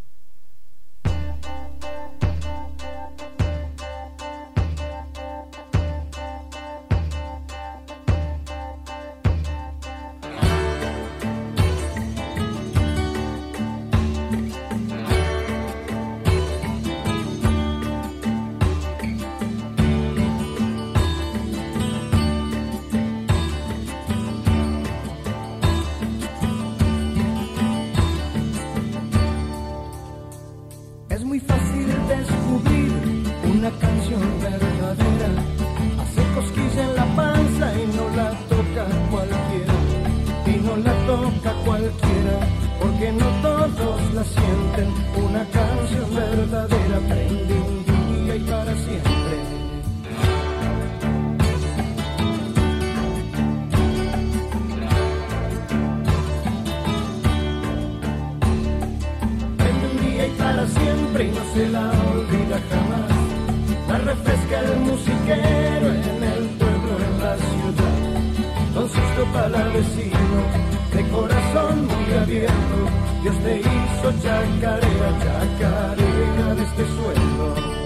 loca cualquiera, porque no todos la sienten. Una canción verdadera prende un día y para siempre. Prende un día y para siempre y no se la olvida jamás. La refresca el musiquero en el pueblo, en la ciudad, con susto para vecino corazón muy abierto, Dios te hizo chacarera, chacarera de este suelo.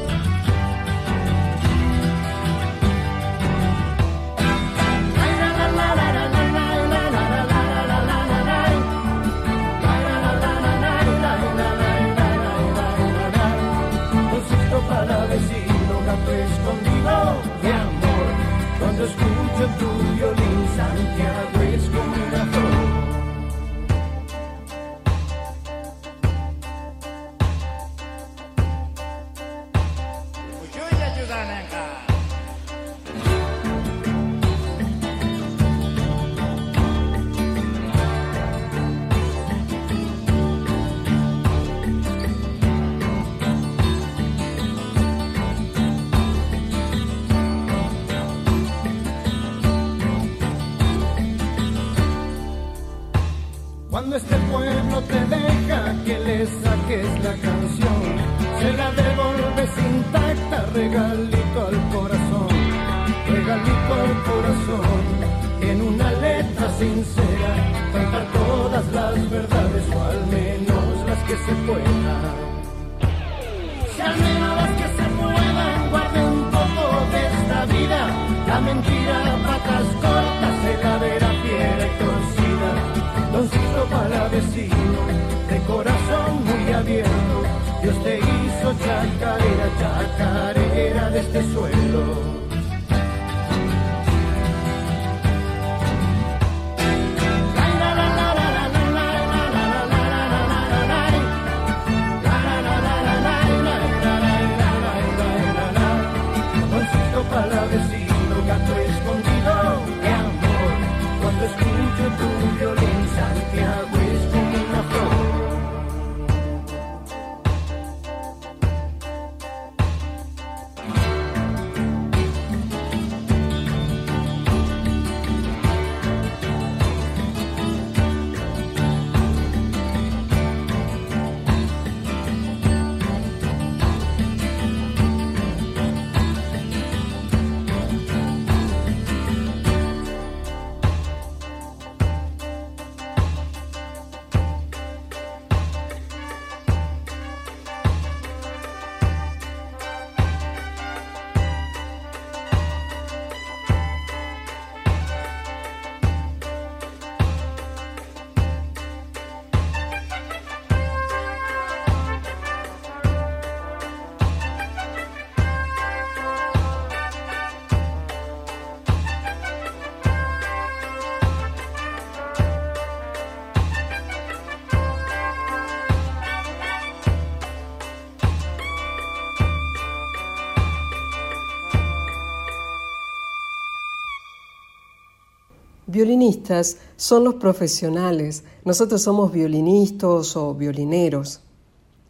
Violinistas son los profesionales, nosotros somos violinistas o violineros.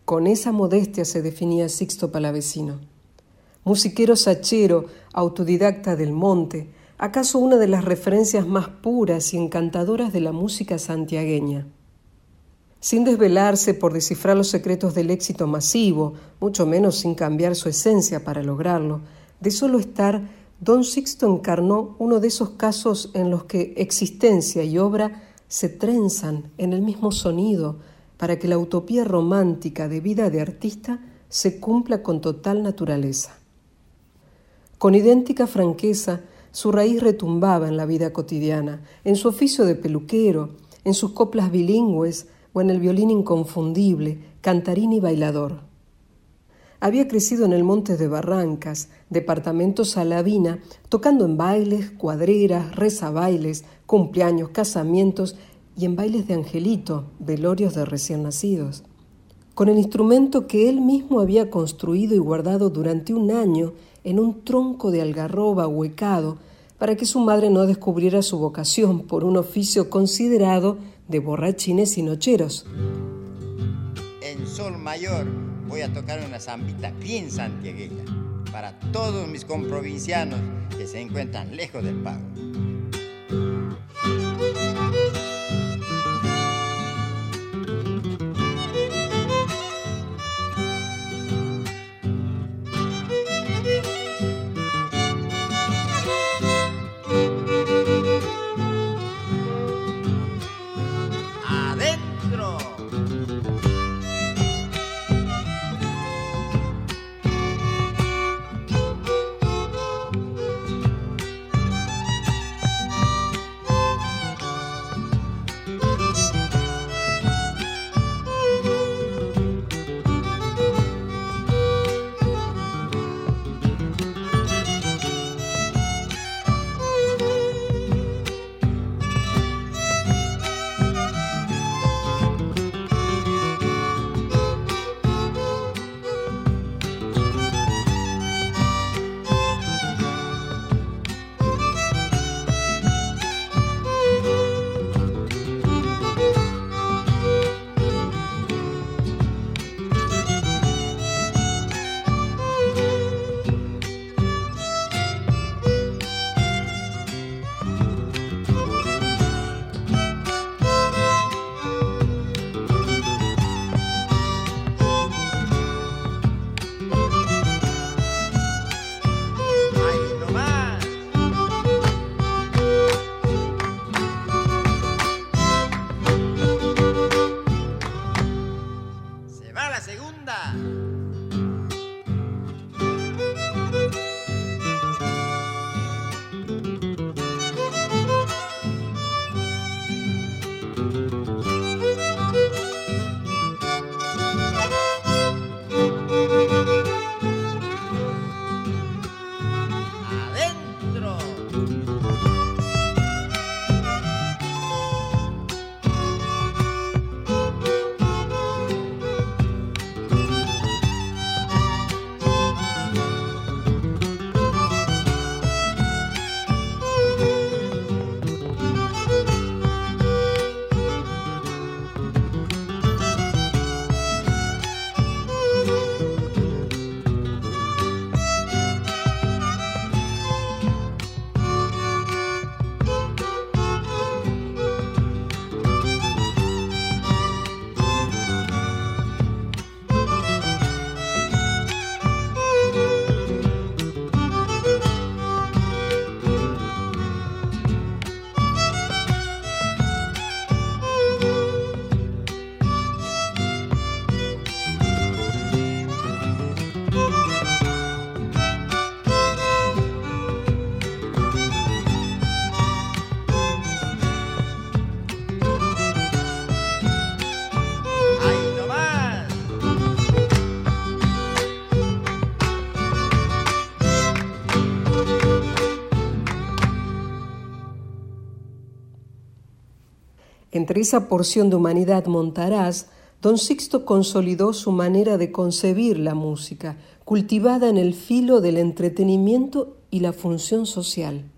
Con esa modestia se definía Sixto Palavecino. Musiquero sachero, autodidacta del monte, acaso una de las referencias más puras y encantadoras de la música santiagueña. Sin desvelarse por descifrar los secretos del éxito masivo, mucho menos sin cambiar su esencia para lograrlo, de solo estar Don Sixto encarnó uno de esos casos en los que existencia y obra se trenzan en el mismo sonido para que la utopía romántica de vida de artista se cumpla con total naturaleza. Con idéntica franqueza, su raíz retumbaba en la vida cotidiana, en su oficio de peluquero, en sus coplas bilingües o en el violín inconfundible, cantarín y bailador. Había crecido en el monte de Barrancas, departamento Salavina, tocando en bailes, cuadreras, rezabailes, cumpleaños, casamientos y en bailes de angelito, velorios de recién nacidos. Con el instrumento que él mismo había construido y guardado durante un año en un tronco de algarroba huecado para que su madre no descubriera su vocación por un oficio considerado de borrachines y nocheros. En sol mayor voy a tocar una zambita bien santiagueña para todos mis comprovincianos que se encuentran lejos del pago. Entre esa porción de humanidad montaraz, don Sixto consolidó su manera de concebir la música, cultivada en el filo del entretenimiento y la función social.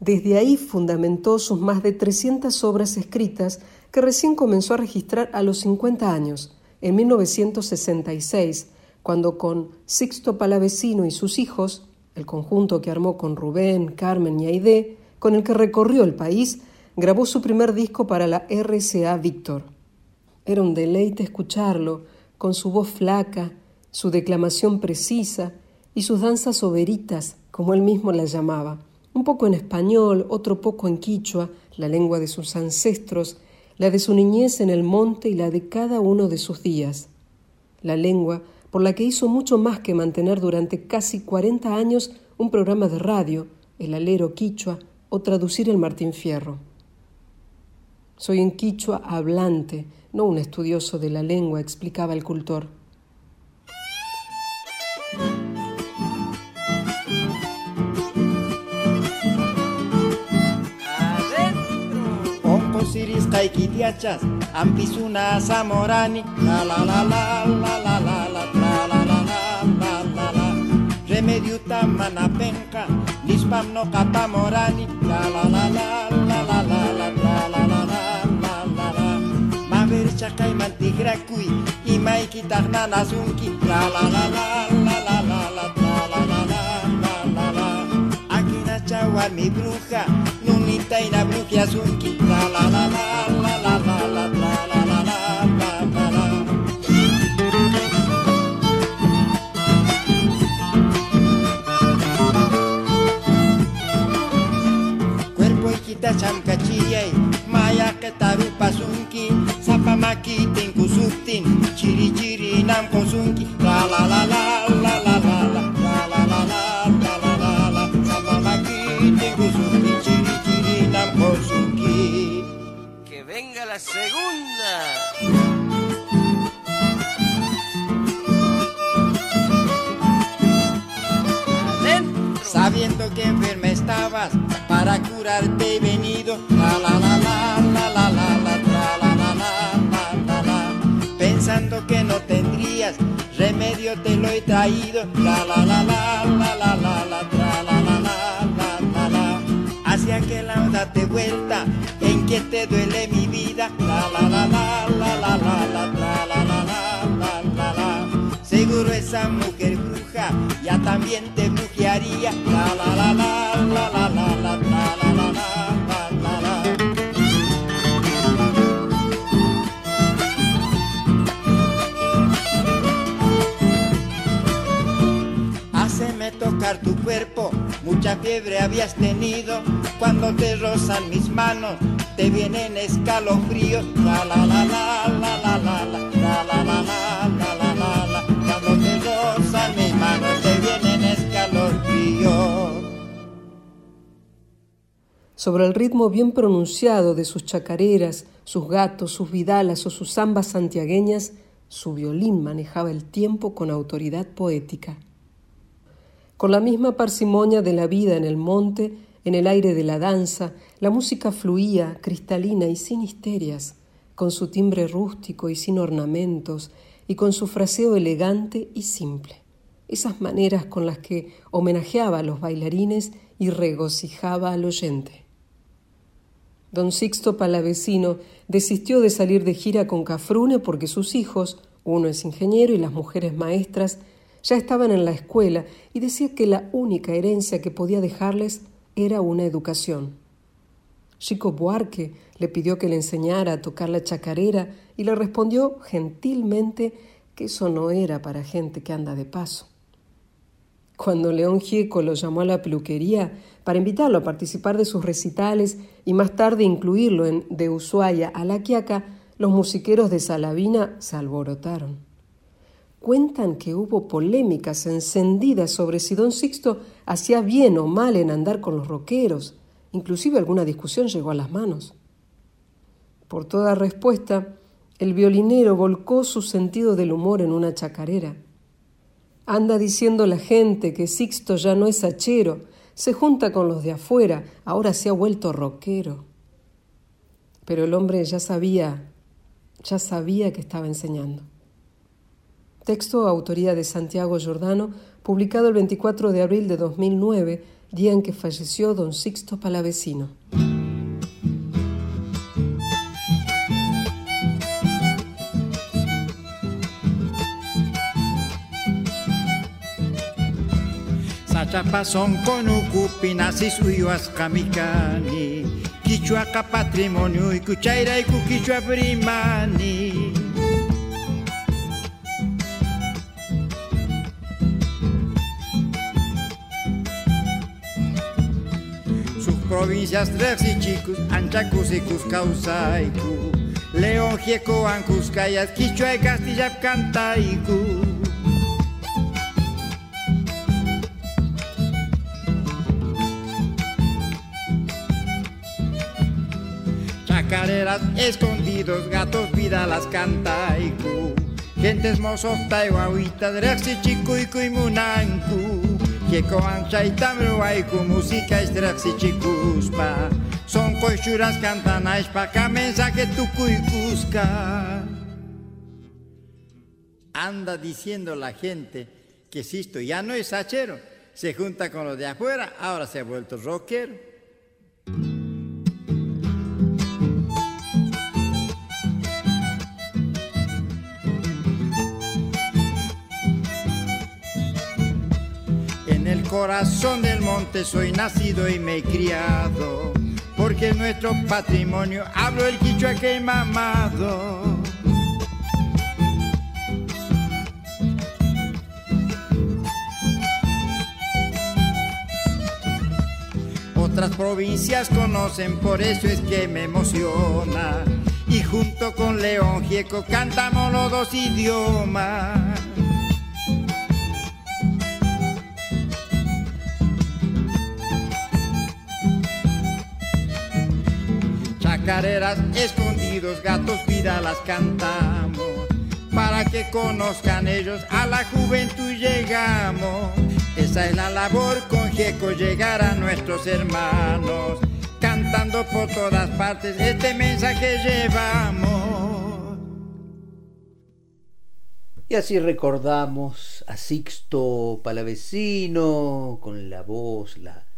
Desde ahí fundamentó sus más de 300 obras escritas que recién comenzó a registrar a los 50 años, en 1966, cuando con Sixto Palavecino y sus hijos, el conjunto que armó con Rubén, Carmen y Aide, con el que recorrió el país, grabó su primer disco para la RCA Víctor. Era un deleite escucharlo, con su voz flaca, su declamación precisa y sus danzas overitas, como él mismo las llamaba, un poco en español, otro poco en quichua, la lengua de sus ancestros, la de su niñez en el monte y la de cada uno de sus días, la lengua por la que hizo mucho más que mantener durante casi 40 años un programa de radio, el alero quichua, o traducir el Martín Fierro. Soy un quichua hablante, no un estudioso de la lengua, explicaba el cultor. Zamorani, la la la la la la la la Remedio tamana penca, nispam no katamorani, la la la la la la la la la la la la la la Maver chakai mantigrakui, imai kitarnana zunki, la la la la la la la la la la la la la la chawar mi bruja, nunita ina bruja zunki, la la la la la la la la la Chamkachiyay, maya zapamaki tinkusuktin, chiri chiri la la la la la la la la la la la para curarte he venido. La la la la la la la la la la la la la la Pensando que no tendrías remedio te lo he traído. La la la la la la la la la la la la la la Hacia que la date vuelta, en que te duele mi vida. La la la la la la la la la la la la la Seguro esa mujer bruja ya también te brujearía. La la la la tu cuerpo, mucha fiebre habías tenido. Cuando te rozan mis manos, te vienen escalofríos. La. Cuando te rozan mis manos, te vienen escalofríos. Sobre el ritmo bien pronunciado de sus chacareras, sus gatos, sus vidalas o sus zambas santiagueñas, su violín manejaba el tiempo con autoridad poética. Con la misma parsimonia de la vida en el monte, en el aire de la danza, la música fluía, cristalina y sin histerias, con su timbre rústico y sin ornamentos, y con su fraseo elegante y simple. Esas maneras con las que homenajeaba a los bailarines y regocijaba al oyente. Don Sixto Palavecino desistió de salir de gira con Cafrune porque sus hijos, uno es ingeniero y las mujeres maestras, ya estaban en la escuela y decía que la única herencia que podía dejarles era una educación. Chico Buarque le pidió que le enseñara a tocar la chacarera y le respondió gentilmente que eso no era para gente que anda de paso. Cuando León Gieco lo llamó a la peluquería para invitarlo a participar de sus recitales y más tarde incluirlo en De Ushuaia a La Quiaca, los musiqueros de Salavina se alborotaron. Cuentan que hubo polémicas encendidas sobre si don Sixto hacía bien o mal en andar con los roqueros. Inclusive alguna discusión llegó a las manos. Por toda respuesta, el violinero volcó su sentido del humor en una chacarera. Anda diciendo la gente que Sixto ya no es hachero, se junta con los de afuera, ahora se ha vuelto rockero. Pero el hombre ya sabía, ya sabía que estaba enseñando. Texto autoría de Santiago Giordano, publicado el 24 de abril de 2009, día en que falleció don Sixto Palavecino. Sachapa son con ucupinas y suyas kamikani Kichuaca patrimonio y cuchaira y cuquichua brimani provincias chicos, Anchacus y Cuscausaiku León, Gieco, Ancuscayas, Quichua y Castilla, Cantaiku Chacareras escondidos, gatos vida las cantaiku. Gentes mozos taihuahuita, drexi chicuicu y munanku. Keko ancha y tamruaiku, música es drexi chicuspa. Son cochuras cantanais pa mensaje tu cuicusca. Anda diciendo la gente que Sisto ya no es hachero, se junta con los de afuera, ahora se ha vuelto rockero. Corazón del monte soy nacido y me he criado, porque es nuestro patrimonio, hablo el quichua que he mamado. Otras provincias conocen, por eso es que me emociona. Y junto con León Gieco cantamos los dos idiomas. Chacareras escondidos, gatos vida las cantamos. Para que conozcan ellos, a la juventud llegamos. Esa es la labor con Gieco llegar a nuestros hermanos. Cantando por todas partes este mensaje llevamos. Y así recordamos a Sixto Palavecino con la voz, la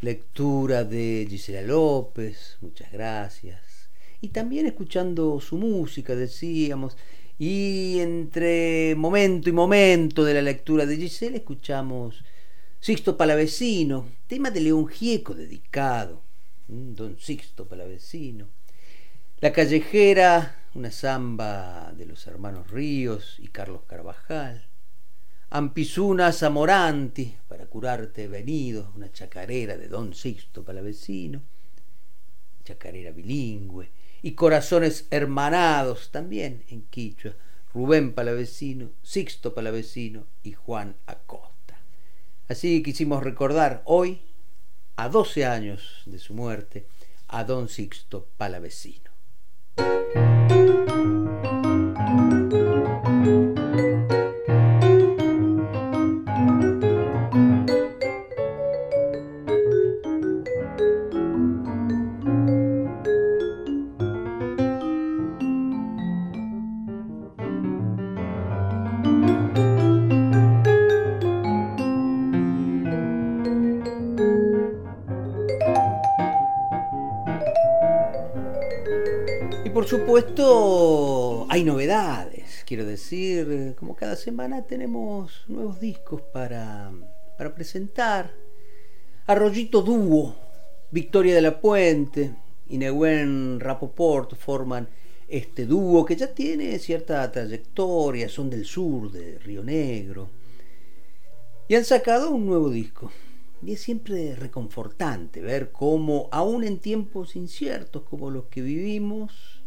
lectura de Gisela López, muchas gracias. Y también escuchando su música, decíamos, y entre momento y momento de la lectura de Gisela escuchamos Sixto Palavecino, tema de León Gieco dedicado, don Sixto Palavecino. La callejera, una samba de los hermanos Ríos y Carlos Carvajal. Ampizuna Zamoranti, para curarte venido, una chacarera de don Sixto Palavecino, chacarera bilingüe y Corazones Hermanados, también en Quichua, Rubén Palavecino, Sixto Palavecino y Juan Acosta. Así quisimos recordar hoy, a 12 años de su muerte, a don Sixto Palavecino. Decir, como cada semana tenemos nuevos discos para, para presentar. Arroyito Dúo, Victoria de la Puente y Nehuen Rapoport forman este dúo que ya tiene cierta trayectoria, son del sur, de Río Negro, y han sacado un nuevo disco. Y es siempre reconfortante ver cómo, aún en tiempos inciertos como los que vivimos,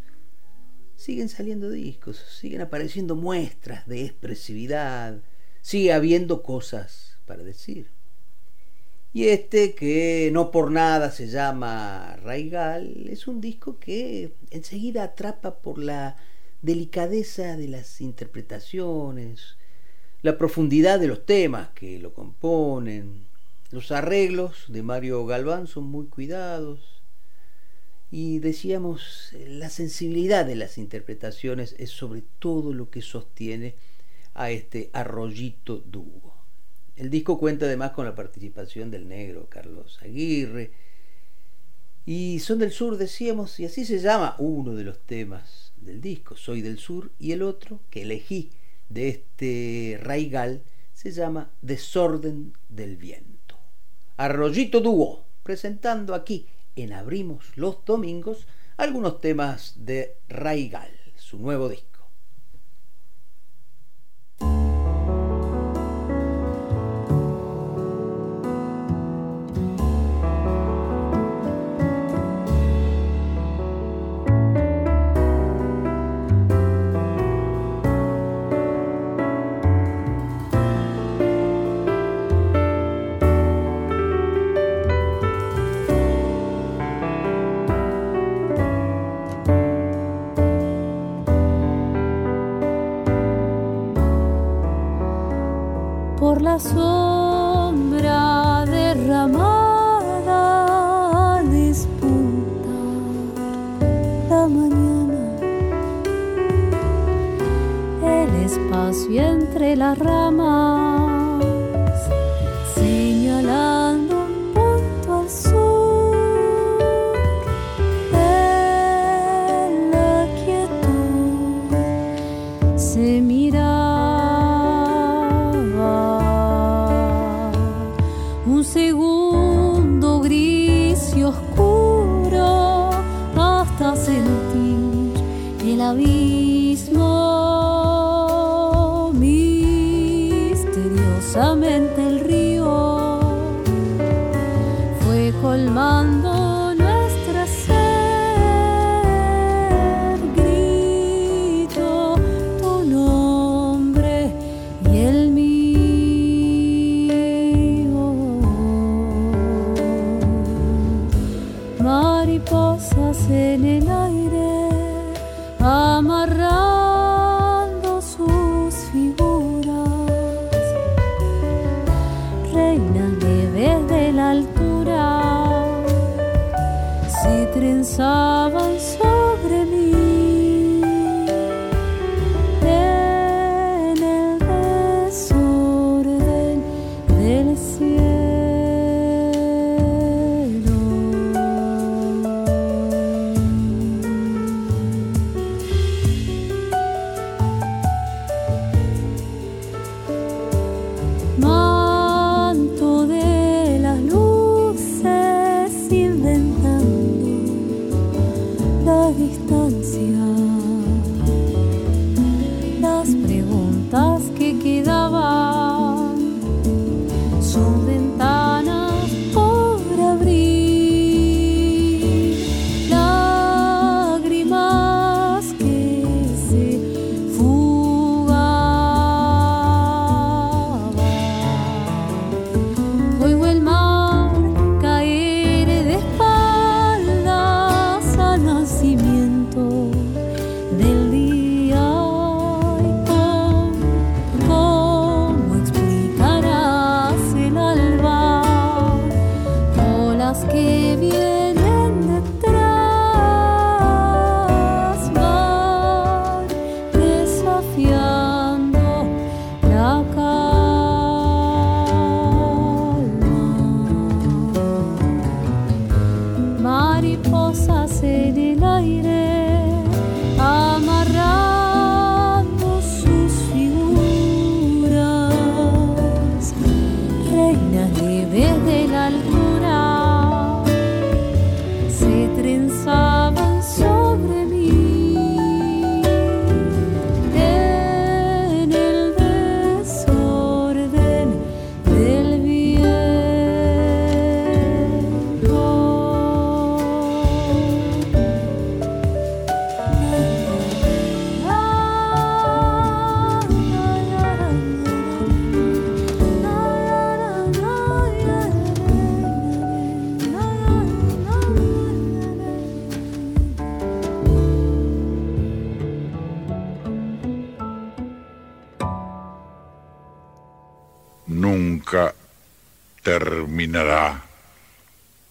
siguen saliendo discos, siguen apareciendo muestras de expresividad, sigue habiendo cosas para decir. Y este, que no por nada se llama Raigal, es un disco que enseguida atrapa por la delicadeza de las interpretaciones, la profundidad de los temas que lo componen. Los arreglos de Mario Galván son muy cuidados. Y decíamos, la sensibilidad de las interpretaciones es sobre todo lo que sostiene a este arroyito dúo. El disco cuenta además con la participación del negro Carlos Aguirre. Y son del sur, decíamos, y así se llama uno de los temas del disco, Soy del Sur, y el otro que elegí de este raigal se llama Desorden del Viento. Arroyito Dúo, presentando aquí en Abrimos los Domingos algunos temas de Raigal, su nuevo disco. La sombra derramada al despuntar la mañana. El espacio entre las ramas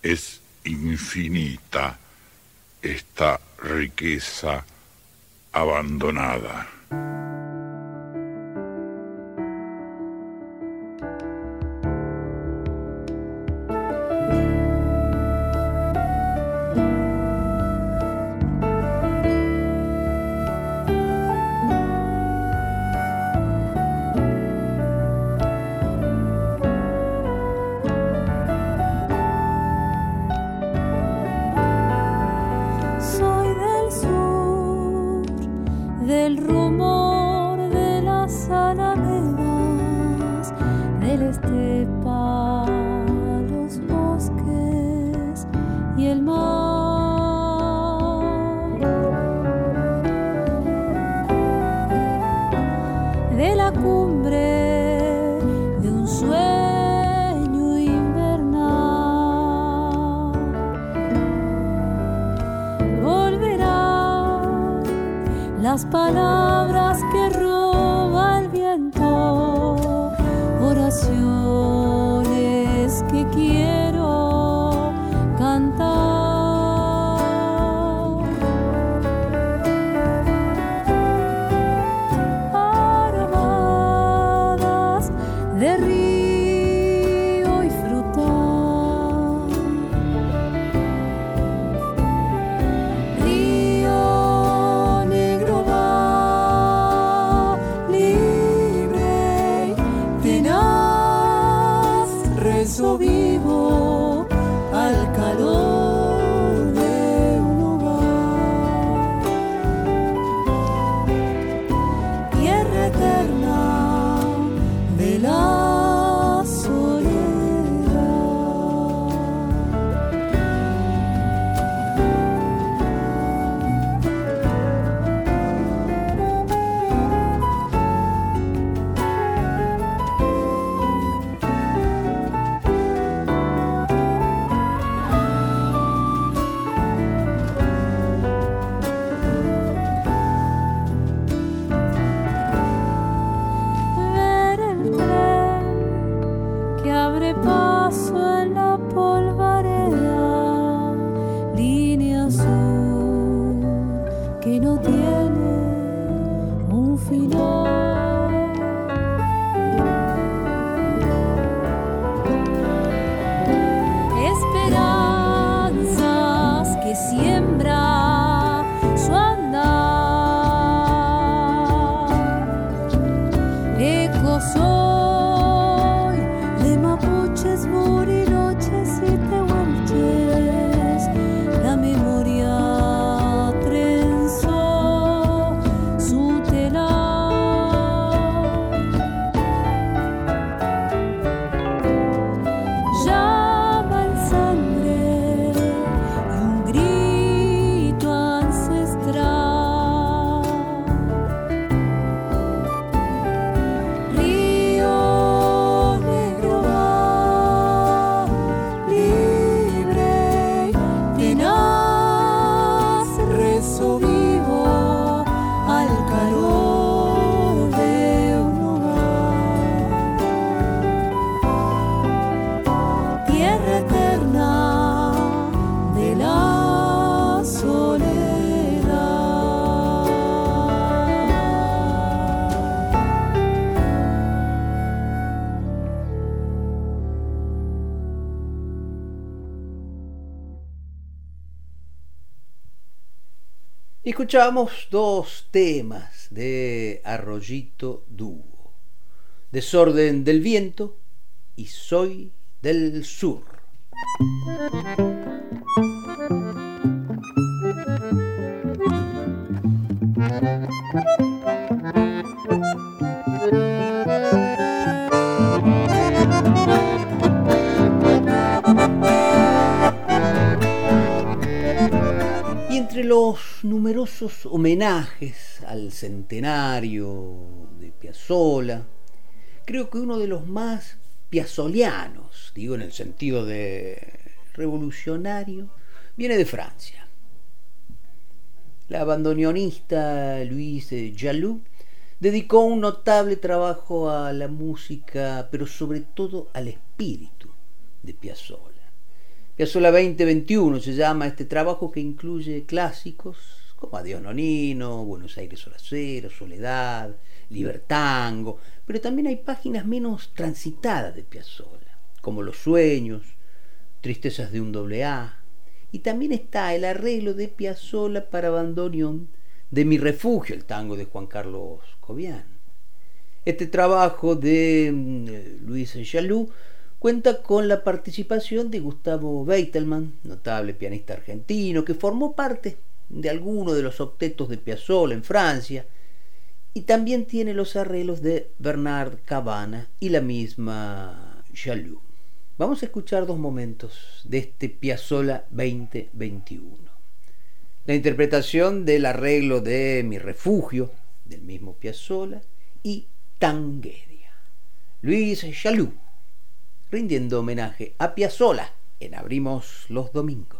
Es infinita esta riqueza abandonada. Dos temas de Arroyito Dúo. Desorden del viento y Soy del Sur. Y entre los numerosos homenajes al centenario de Piazzolla, creo que uno de los más piazzolianos, digo en el sentido de revolucionario, viene de Francia. La bandoneonista Louise Jaloux dedicó un notable trabajo a la música, pero sobre todo al espíritu de Piazzolla. Piazzolla 2021 se llama este trabajo que incluye clásicos como Adiós Nonino, Buenos Aires Hora Cero, Soledad, Libertango, pero también hay páginas menos transitadas de Piazzolla, como Los Sueños, Tristezas de un doble A, y también está el arreglo de Piazzolla para bandoneón de Mi Refugio, el tango de Juan Carlos Cobian. Este trabajo de mm, Luis Jaloux cuenta con la participación de Gustavo Beitelman, notable pianista argentino, que formó parte de alguno de los octetos de Piazzolla en Francia, y también tiene los arreglos de Bernard Cabana y la misma Jaloux. Vamos a escuchar dos momentos de este Piazzola 2021. La interpretación del arreglo de Mi Refugio, del mismo Piazzola, y Tanguedia. Luis Chalou, rindiendo homenaje a Piazzola en Abrimos los Domingos.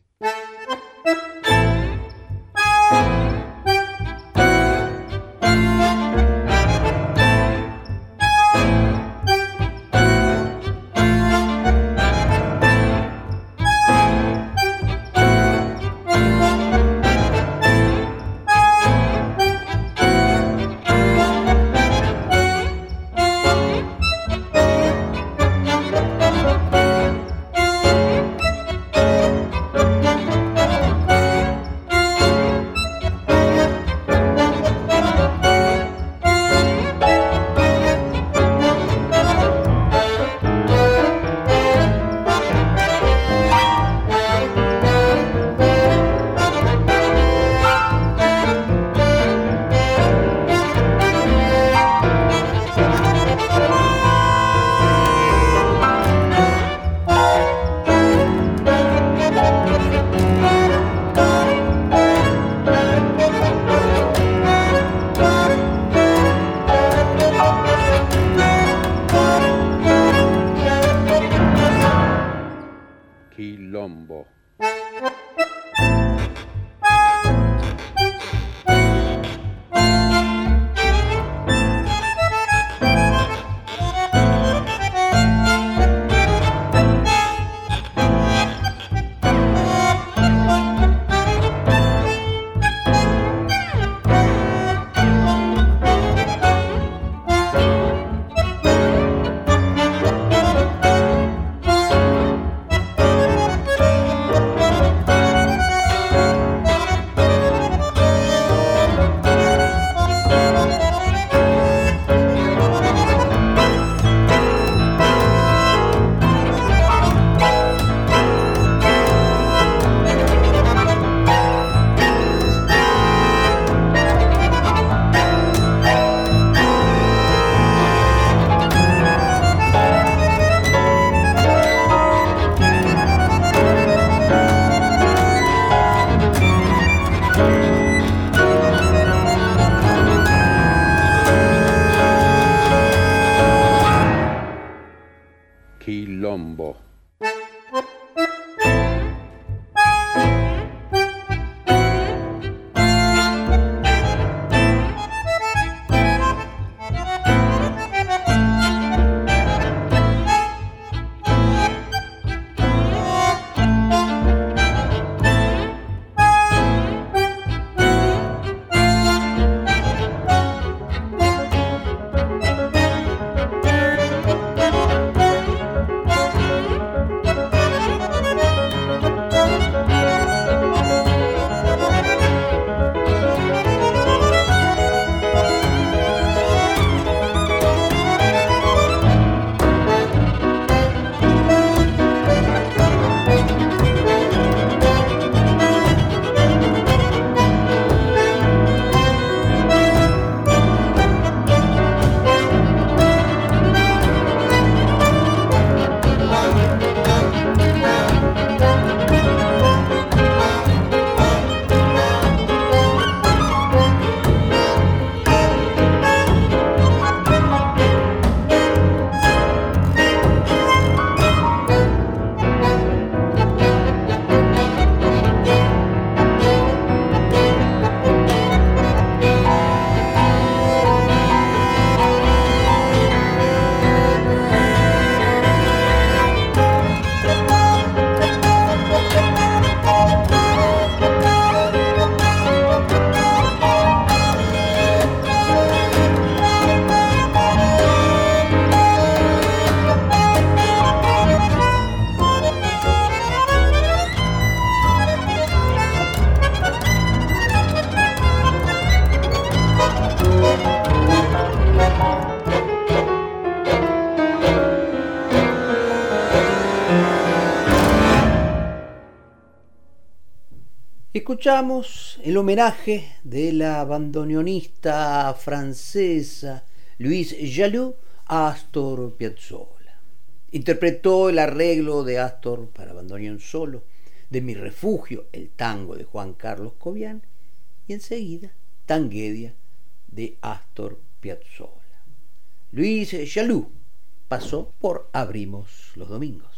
Escuchamos el homenaje de la bandoneonista francesa Louise Jaloux a Astor Piazzolla. Interpretó el arreglo de Astor para bandoneón solo, de Mi Refugio, el tango de Juan Carlos Cobian, y enseguida Tanguedia de Astor Piazzolla. Louise Jaloux pasó por Abrimos los Domingos.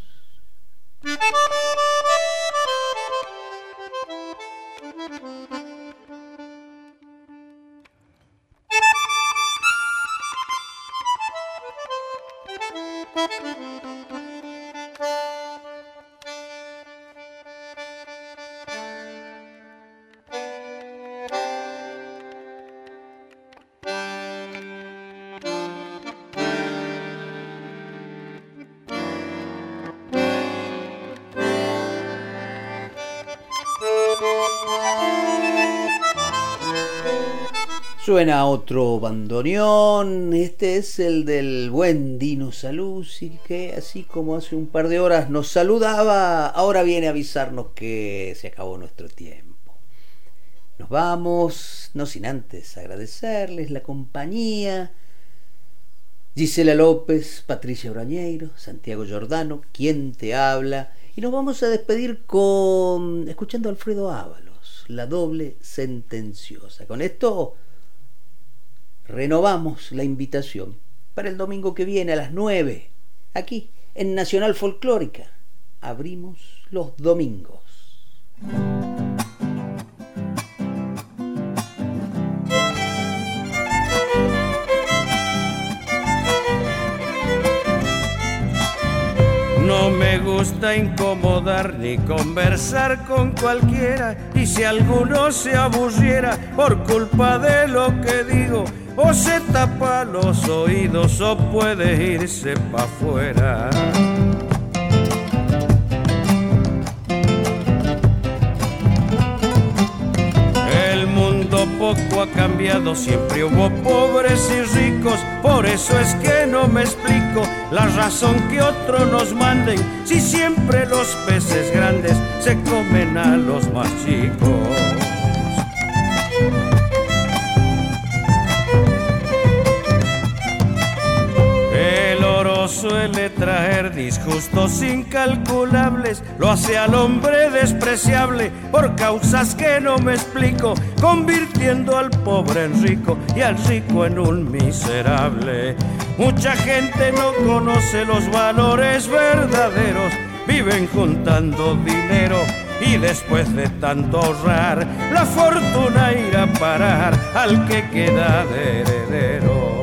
Suena otro bandoneón, este es el del buen Dino Saluzzi, que así como hace un par de horas nos saludaba, ahora viene a avisarnos que se acabó nuestro tiempo. Nos vamos, no sin antes agradecerles la compañía. Gisela López, Patricia Orañeiro, Santiago Giordano, quien te habla, y nos vamos a despedir con escuchando a Alfredo Ábalos, la doble sentenciosa. Con esto renovamos la invitación para el domingo que viene a las 9, aquí en Nacional Folclórica. Abrimos los domingos. No me gusta incomodar ni conversar con cualquiera y si alguno se aburriera por culpa de lo que digo, o se tapa los oídos o puede irse pa' afuera. El mundo poco ha cambiado, siempre hubo pobres y ricos, por eso es que no me explico la razón que otros nos manden, si siempre los peces grandes se comen a los más chicos. Suele traer disgustos incalculables, lo hace al hombre despreciable por causas que no me explico, convirtiendo al pobre en rico y al rico en un miserable. Mucha gente no conoce los valores verdaderos, viven juntando dinero y después de tanto ahorrar, la fortuna irá a parar al que queda de heredero.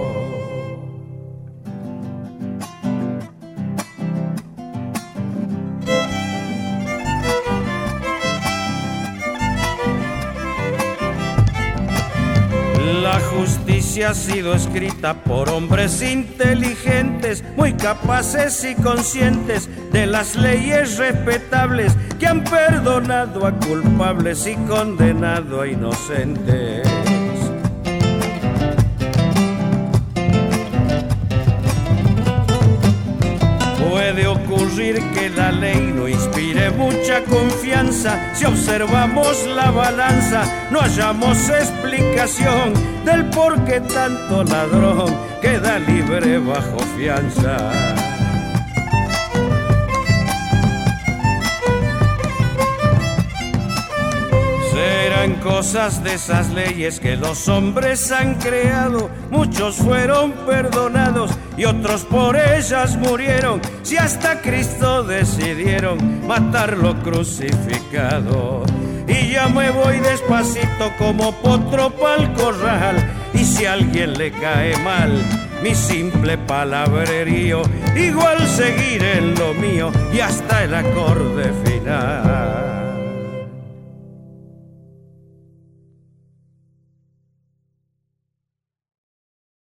Ha sido escrita por hombres inteligentes, muy capaces y conscientes de las leyes respetables que han perdonado a culpables y condenado a inocentes. Puede ocurrir que la ley no inspire mucha confianza. Si observamos la balanza, no hallamos explicación del por qué tanto ladrón queda libre bajo fianza. Serán cosas de esas leyes que los hombres han creado, muchos fueron perdonados y otros por ellas murieron, si hasta Cristo decidieron matarlo crucificado. Y ya me voy despacito como potro pa'l corral. Y si a alguien le cae mal mi simple palabrerío igual seguir en lo mío y hasta el acorde final